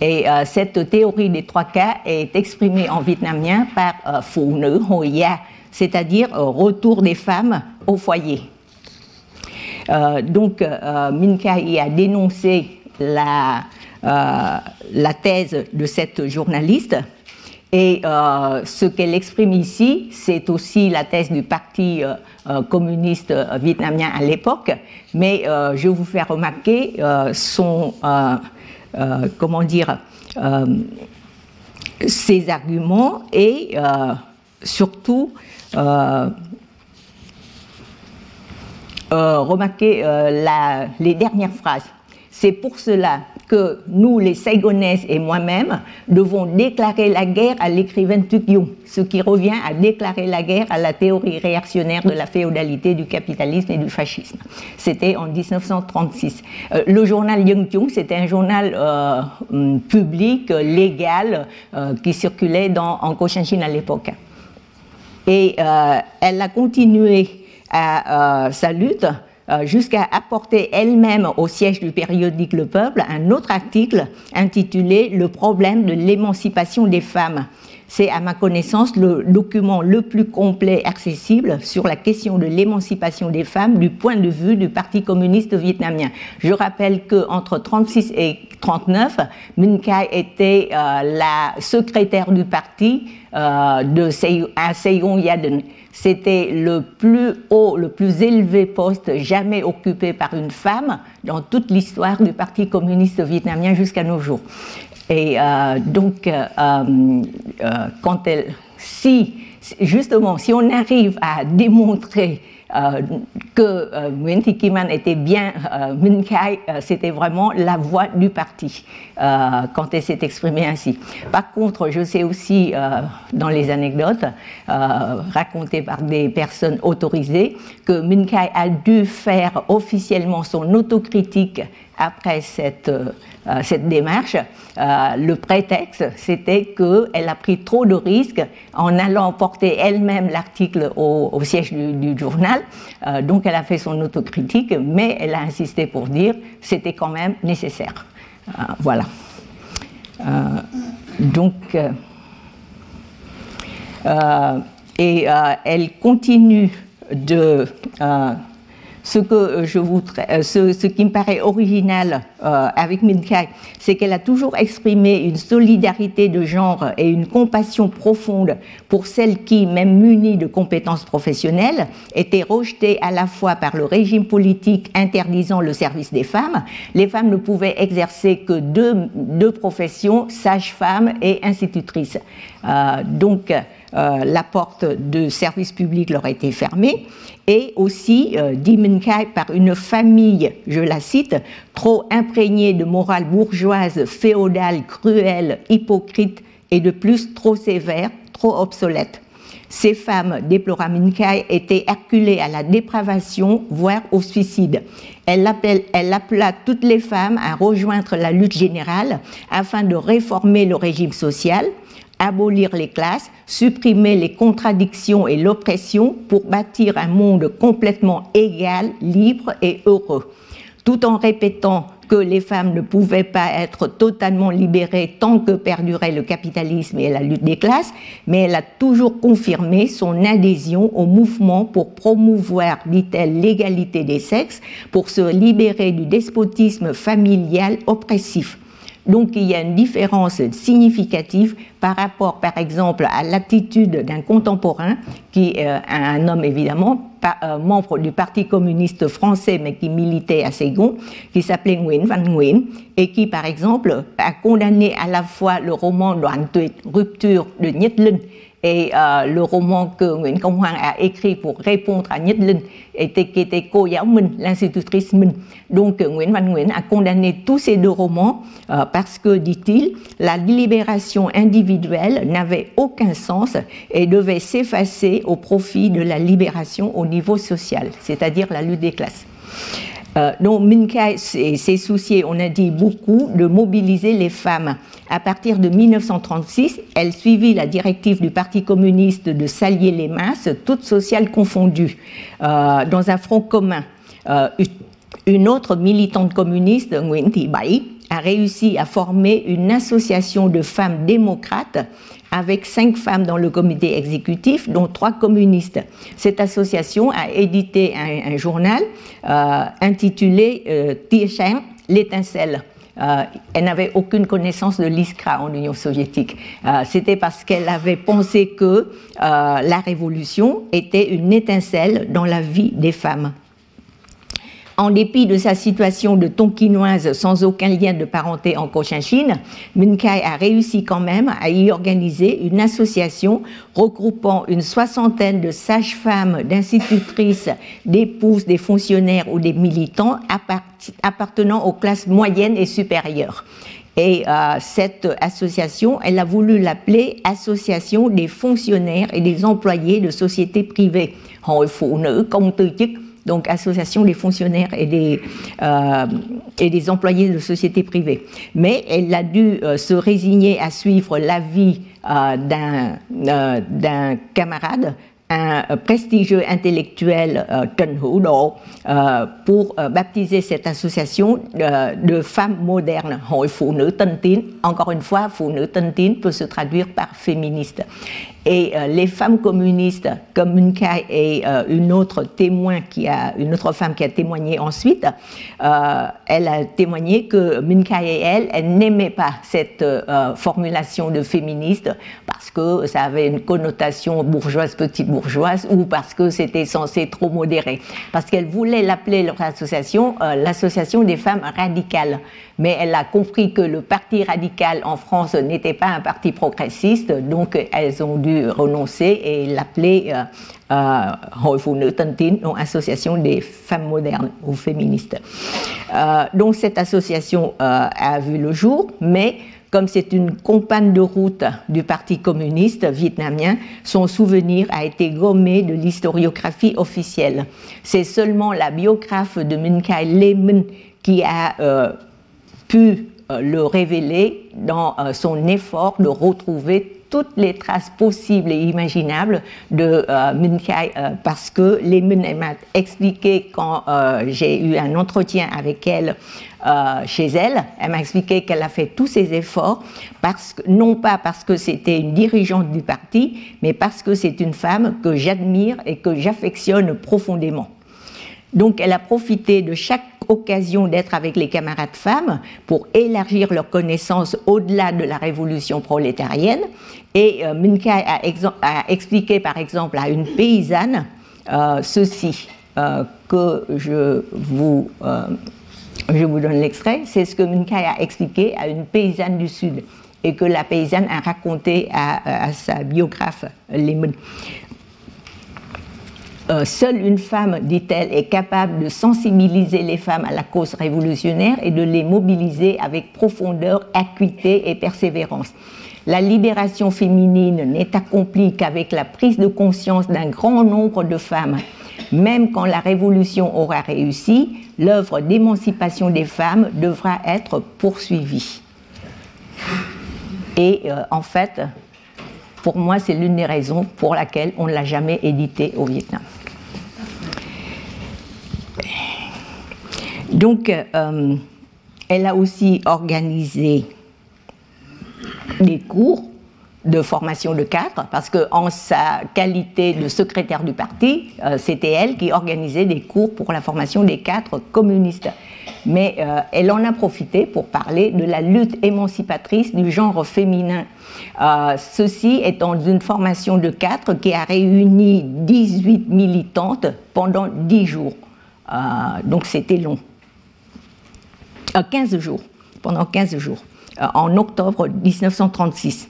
Et euh, cette théorie des trois cas est exprimée en vietnamien par euh, Phụ nữ Hoya, c'est-à-dire euh, retour des femmes au foyer. donc, Minh Khai a dénoncé la, thèse de cette journaliste. Et ce qu'elle exprime ici, c'est aussi la thèse du Parti communiste vietnamien à l'époque, mais je vous fais remarquer son euh, comment dire, euh, ses arguments et euh, surtout remarquer les dernières phrases. C'est pour cela que nous, les Saigonaises et moi-même, devons déclarer la guerre à l'écrivain Tukyung, ce qui revient à déclarer la guerre à la théorie réactionnaire de la féodalité, du capitalisme et du fascisme. C'était en 1936. Euh, le journal Yung c'était un journal euh, hum, public, légal, euh, qui circulait en Cochinchine à l'époque. Et elle a continué sa lutte jusqu'à apporter elle-même au siège du périodique Le Peuple un autre article intitulé Le problème de l'émancipation des femmes. C'est à ma connaissance le document le plus complet accessible sur la question de l'émancipation des femmes du point de vue du Parti communiste vietnamien. Je rappelle que entre 36 et 39, Minh Khai était euh, la secrétaire du parti euh, de Saigon Yaden. C'était le plus haut, le plus élevé poste jamais occupé par une femme dans toute l'histoire du Parti communiste vietnamien jusqu'à nos jours. Et euh, donc, euh, euh, quand elle, si justement, si on arrive à démontrer que euh, Nguyen Thi Kim était bien euh, Minh Khai, c'était vraiment la voix du parti quand elle s'est exprimée ainsi. Par contre, je sais aussi dans les anecdotes racontées par des personnes autorisées que Minh Khai a dû faire officiellement son autocritique après cette euh, cette démarche. Euh, le prétexte, c'était qu'elle a pris trop de risques en allant porter elle-même l'article au, siège du, journal. Euh, donc elle a fait son autocritique, mais elle a insisté pour dire c'était quand même nécessaire. voilà. donc, et elle continue de ce que euh, je voudrais, euh, ce, qui me paraît original euh, avec Minkai, c'est qu'elle a toujours exprimé une solidarité de genre et une compassion profonde pour celles qui, même munies de compétences professionnelles, étaient rejetées à la fois par le régime politique interdisant le service des femmes. Les femmes ne pouvaient exercer que deux, professions, sage-femme et institutrice. donc, euh, la porte de service public leur a été fermée, et aussi euh, dit par une famille, je la cite, trop imprégnée de morale bourgeoise, féodale, cruelle, hypocrite et de plus trop sévère, trop obsolète. Ces femmes, déplora Minkai, étaient acculées à la dépravation, voire au suicide. Elle, appela toutes les femmes à rejoindre la lutte générale afin de réformer le régime social, abolir les classes, supprimer les contradictions et l'oppression pour bâtir un monde complètement égal, libre et heureux, tout en répétant que les femmes ne pouvaient pas être totalement libérées tant que perdurait le capitalisme et la lutte des classes, mais elle a toujours confirmé son adhésion au mouvement pour promouvoir, dit-elle, l'égalité des sexes, pour se libérer du despotisme familial oppressif. Donc il y a une différence significative par rapport, par exemple, à l'attitude d'un contemporain, qui est euh, un homme évidemment, euh, membre du Parti communiste français, mais qui militait à Saigon, qui s'appelait Nguyen Van Nguyen, et qui, par exemple, a condamné à la fois le roman Đoàn Rupture de Nhật Linh et euh, le roman que Nguyễn Công Hoàng a écrit pour répondre à Nhất Linh était, qui était Cô Giáo Minh, l'institutrice Minh. Donc Nguyễn Văn Nguyễn a condamné tous ces deux romans euh, parce que, dit-il, la libération individuelle n'avait aucun sens et devait s'effacer au profit de la libération au niveau social, c'est-à-dire la lutte des classes. Euh, donc Minkai s'est soucié, on a dit beaucoup, de mobiliser les femmes. À partir de 1936, elle suivit la directive du Parti communiste de s'allier les masses, toutes sociales confondues, euh, dans un front commun. Euh, une autre militante communiste, Nguyen Thi a réussi à former une association de femmes démocrates avec cinq femmes dans le comité exécutif, dont trois communistes. Cette association a édité un, journal euh, intitulé euh, l'étincelle. Euh, elle n'avait aucune connaissance de l'ISKRA en Union soviétique. Euh, c'était parce qu'elle avait pensé que la révolution était une étincelle dans la vie des femmes. En dépit de sa situation de tonkinoise sans aucun lien de parenté en Cochinchine, Munkai a réussi quand même à y organiser une association regroupant une soixantaine de sages-femmes, d'institutrices, d'épouses des fonctionnaires ou des militants appartenant aux classes moyennes et supérieures. Et euh, cette association, elle a voulu l'appeler Association des fonctionnaires et des employés de sociétés privées donc association des fonctionnaires et des, euh, et des employés de sociétés privées. Mais elle a dû euh, se résigner à suivre l'avis euh, d'un camarade un prestigieux intellectuel euh, pour baptiser cette association de femmes modernes, Phụ nữ Tân. Encore une fois, Phụ nữ Tân peut se traduire par féministe. Et les femmes communistes, comme Munkai et une autre témoin qui a, une autre femme qui a témoigné ensuite, elle a témoigné que Munkai et elle, elle n'aimaient pas cette formulation de féministe parce que ça avait une connotation bourgeoise, petite bourgeoise ou parce que c'était censé trop modéré. Parce qu'elle voulait l'appeler leur association euh, l'association des femmes radicales. Mais elle a compris que le parti radical en France n'était pas un parti progressiste, donc elles ont dû renoncer et l'appeler euh, euh, association des femmes modernes ou féministes. Euh, donc cette association a vu le jour, mais comme c'est une compagne de route du Parti communiste vietnamien, son souvenir a été gommé de l'historiographie officielle. C'est seulement la biographe de Minh Khai Lê qui a euh, pu euh, le révéler dans euh, son effort de retrouver toutes les traces possibles et imaginables de euh, euh, parce que les Min m'a expliqué quand euh, j'ai eu un entretien avec elle chez elle, elle m'a expliqué qu'elle a fait tous ses efforts, parce que, non pas parce que c'était une dirigeante du parti, mais parce que c'est une femme que j'admire et que j'affectionne profondément. Donc elle a profité de chaque occasion d'être avec les camarades femmes pour élargir leurs connaissances au-delà de la révolution prolétarienne. Et euh, Minkai a, expliqué par exemple à une paysanne euh, ceci, euh, que je vous, je vous donne l'extrait, c'est ce que Minkai a expliqué à une paysanne du Sud et que la paysanne a raconté à, à sa biographe Lemon. Euh, seule une femme, dit-elle, est capable de sensibiliser les femmes à la cause révolutionnaire et de les mobiliser avec profondeur, acuité et persévérance. La libération féminine n'est accomplie qu'avec la prise de conscience d'un grand nombre de femmes. Même quand la révolution aura réussi, l'œuvre d'émancipation des femmes devra être poursuivie. Et euh, en fait, pour moi, c'est l'une des raisons pour laquelle on ne l'a jamais édité au Vietnam. Donc, euh, elle a aussi organisé des cours de formation de cadres, parce qu'en sa qualité de secrétaire du parti, euh, c'était elle qui organisait des cours pour la formation des cadres communistes. Mais euh, elle en a profité pour parler de la lutte émancipatrice du genre féminin. ceci étant une formation de cadres qui a réuni 18 militantes pendant 10 jours. donc c'était long. 15 euh, jours, pendant 15 jours, euh, en octobre 1936.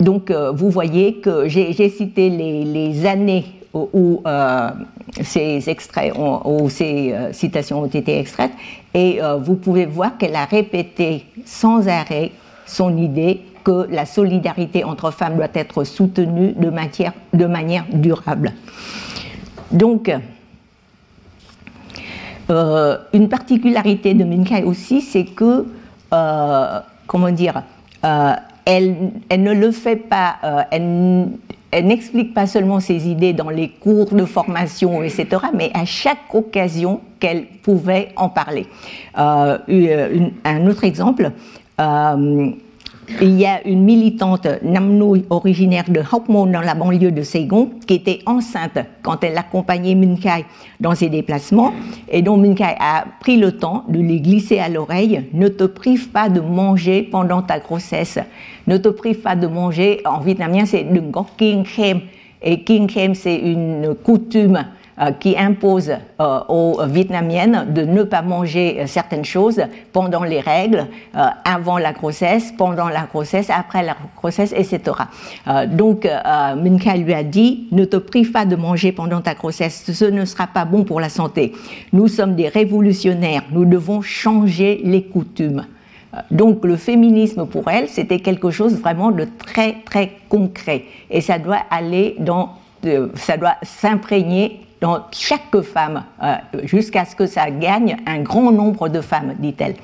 Donc euh, vous voyez que j'ai cité les, années où, ces extraits, où ces citations ont été extraites, et vous pouvez voir qu'elle a répété sans arrêt son idée que la solidarité entre femmes doit être soutenue de, de manière durable. Donc, euh, une particularité de Minkai aussi, c'est que, euh, comment dire, euh, elle, elle, ne le fait pas, elle, elle n'explique pas seulement ses idées dans les cours de formation, etc., mais à chaque occasion qu'elle pouvait en parler. un autre exemple, il y a une militante Namnoui originaire de Hokmon dans la banlieue de Saigon qui était enceinte quand elle accompagnait Minkai dans ses déplacements et dont Minkai a pris le temps de lui glisser à l'oreille ne te prive pas de manger pendant ta grossesse. Ne te prive pas de manger en vietnamien c'est đừng có kiêng khem et kiêng khem c'est une coutume qui impose euh, aux Vietnamiennes de ne pas manger euh, certaines choses pendant les règles, avant la grossesse, pendant la grossesse, après la grossesse, etc. donc, Minka lui a dit, ne te prive pas de manger pendant ta grossesse, ce ne sera pas bon pour la santé. Nous sommes des révolutionnaires, nous devons changer les coutumes. Donc le féminisme pour elle, c'était quelque chose vraiment de très très concret et ça doit aller dans, ça doit s'imprégner dans chaque femme, euh, jusqu'à ce que ça gagne un grand nombre de femmes, dit-elle.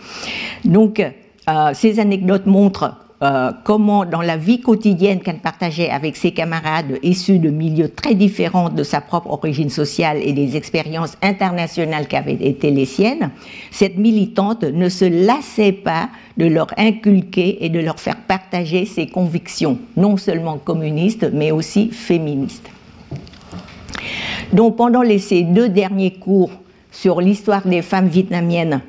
Donc, euh, ces anecdotes montrent euh, comment, dans la vie quotidienne qu'elle partageait avec ses camarades issus de milieux très différents de sa propre origine sociale et des expériences internationales qui avaient été les siennes, cette militante ne se lassait pas de leur inculquer et de leur faire partager ses convictions, non seulement communistes, mais aussi féministes. Donc pendant ces deux derniers cours sur l'histoire des femmes vietnamiennes,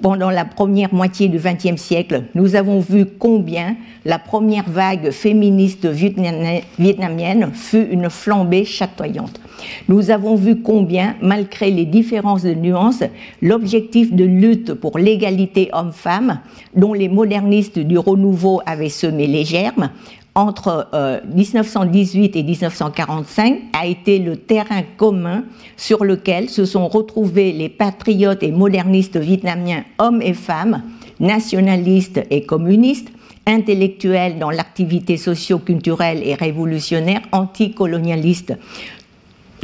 pendant la première moitié du XXe siècle, nous avons vu combien la première vague féministe vietnamienne fut une flambée chatoyante. Nous avons vu combien, malgré les différences de nuances, l'objectif de lutte pour l'égalité homme-femme, dont les modernistes du renouveau avaient semé les germes, entre 1918 euh, et 1945 a été le terrain commun sur lequel se sont retrouvés les patriotes et modernistes vietnamiens, hommes et femmes, nationalistes et communistes, intellectuels dans l'activité socio-culturelle et révolutionnaire anticolonialiste,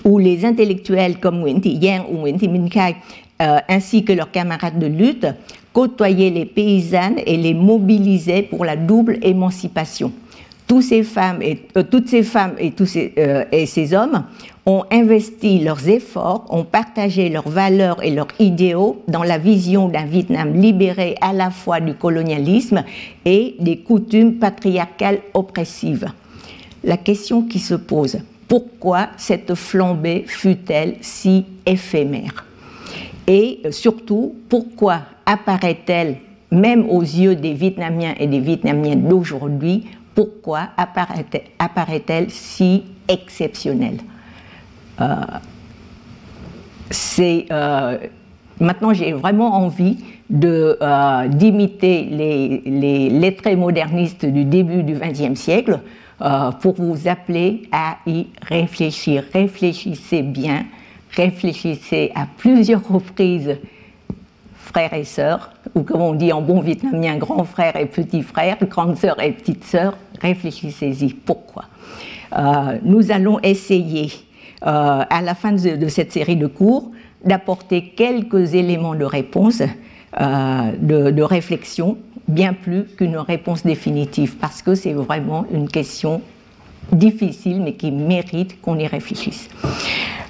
où les intellectuels comme Nguyen Thi Yang ou Nguyen Thi Minh Khai, euh, ainsi que leurs camarades de lutte, côtoyaient les paysannes et les mobilisaient pour la double émancipation Euh, toutes ces femmes et, tous ces, euh, ces hommes ont investi leurs efforts, ont partagé leurs valeurs et leurs idéaux dans la vision d'un Vietnam libéré à la fois du colonialisme et des coutumes patriarcales oppressives. La question qui se pose, pourquoi cette flambée fut-elle si éphémère? Et surtout, pourquoi apparaît-elle, même aux yeux des Vietnamiens et des Vietnamiennes d'aujourd'hui, pourquoi apparaît-elle si exceptionnelle? Euh, euh, maintenant j'ai vraiment envie de euh, d'imiter les, les, lettrés modernistes du début du XXe siècle pour vous appeler à y réfléchir. Réfléchissez bien, réfléchissez à plusieurs reprises, frères et sœurs, ou comme on dit en bon vietnamien, grand frère et petit frère, grande sœur et petite sœur, réfléchissez-y. Pourquoi? Nous allons essayer euh, à la fin de, cette série de cours, d'apporter quelques éléments de réponse, euh, de, réflexion, bien plus qu'une réponse définitive, parce que c'est vraiment une question difficile, mais qui mérite qu'on y réfléchisse.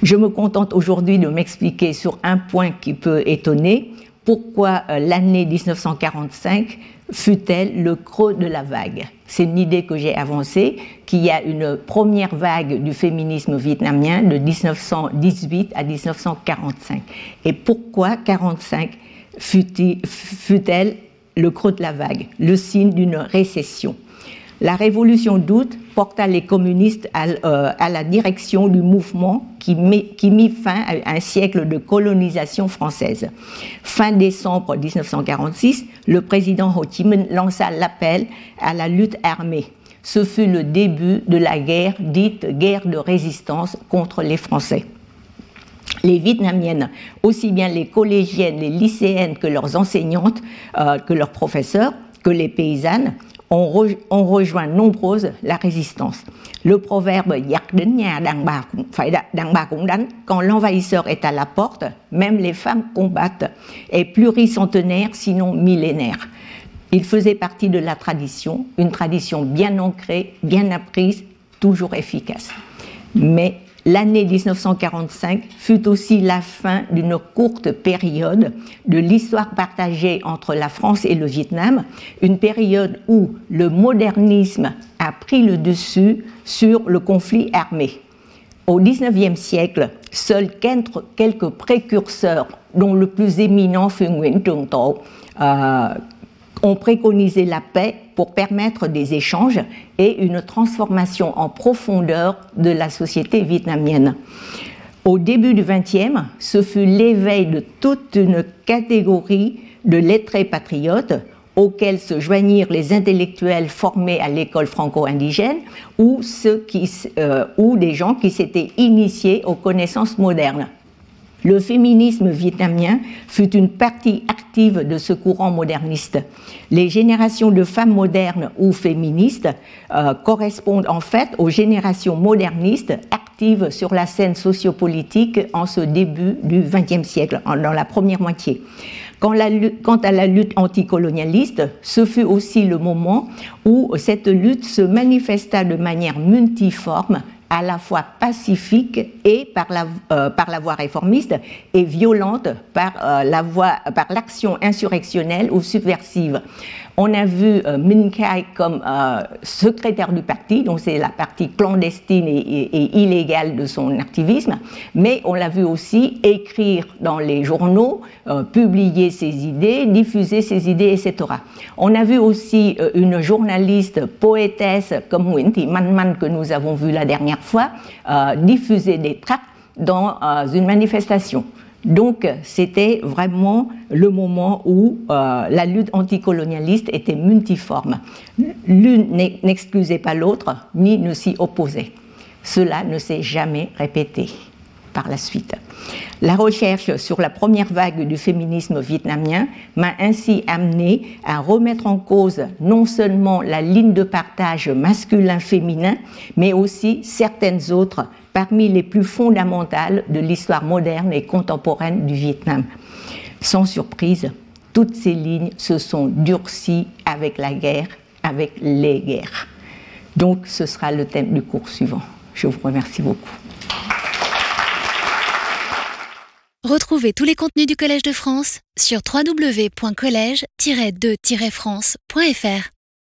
Je me contente aujourd'hui de m'expliquer sur un point qui peut étonner, pourquoi euh, l'année 1945 fut-elle le creux de la vague? C'est une idée que j'ai avancée, qu'il y a une première vague du féminisme vietnamien de 1918 à 1945. Et pourquoi 1945 fut-elle le creux de la vague, le signe d'une récession la révolution d'août porta les communistes euh, à, la direction du mouvement qui, qui, mit fin à un siècle de colonisation française. Fin décembre 1946, le président Ho Chi Minh lança l'appel à la lutte armée. Ce fut le début de la guerre dite guerre de résistance contre les Français. Les Vietnamiennes, aussi bien les collégiennes, les lycéennes que leurs enseignantes, euh, que leurs professeurs, que les paysannes, on, rejoint nombreuses la résistance. Le proverbe Yak quand l'envahisseur est à la porte, même les femmes combattent, est pluricentenaire sinon millénaire. Il faisait partie de la tradition, une tradition bien ancrée, bien apprise, toujours efficace. Mais l'année 1945 fut aussi la fin d'une courte période de l'histoire partagée entre la France et le Vietnam, une période où le modernisme a pris le dessus sur le conflit armé. Au XIXe siècle, seuls quelques précurseurs, dont le plus éminent fut Nguyen Trường Tổ, euh, ont préconisé la paix pour permettre des échanges et une transformation en profondeur de la société vietnamienne. Au début du XXe, ce fut l'éveil de toute une catégorie de lettrés patriotes auxquels se joignirent les intellectuels formés à l'école franco-indigène ou, ceux qui, euh, ou des gens qui s'étaient initiés aux connaissances modernes. Le féminisme vietnamien fut une partie active de ce courant moderniste. Les générations de femmes modernes ou féministes euh, correspondent en fait aux générations modernistes actives sur la scène sociopolitique en ce début du XXe siècle, dans la première moitié. Quant, à la lutte anticolonialiste, ce fut aussi le moment où cette lutte se manifesta de manière multiforme à la fois pacifique et par la, euh, par la voie réformiste et violente par euh, la voie, par l'action insurrectionnelle ou subversive. On a vu euh, Min comme euh, secrétaire du parti, donc c'est la partie clandestine et, illégale de son activisme, mais on l'a vu aussi écrire dans les journaux, euh, publier ses idées, diffuser ses idées, etc. On a vu aussi une journaliste poétesse comme Nguyen Thi Man Man que nous avons vu la dernière fois diffuser des tracts dans une manifestation. Donc c'était vraiment le moment où euh, la lutte anticolonialiste était multiforme. L'une n'exclusait pas l'autre, ni ne s'y opposait. Cela ne s'est jamais répété par la suite. La recherche sur la première vague du féminisme vietnamien m'a ainsi amené à remettre en cause non seulement la ligne de partage masculin-féminin, mais aussi certaines autres parmi les plus fondamentales de l'histoire moderne et contemporaine du Vietnam. Sans surprise, toutes ces lignes se sont durcies avec la guerre, avec les guerres. Donc ce sera le thème du cours suivant. Je vous remercie beaucoup. Retrouvez tous les contenus du Collège de France sur www.colège-2-france.fr.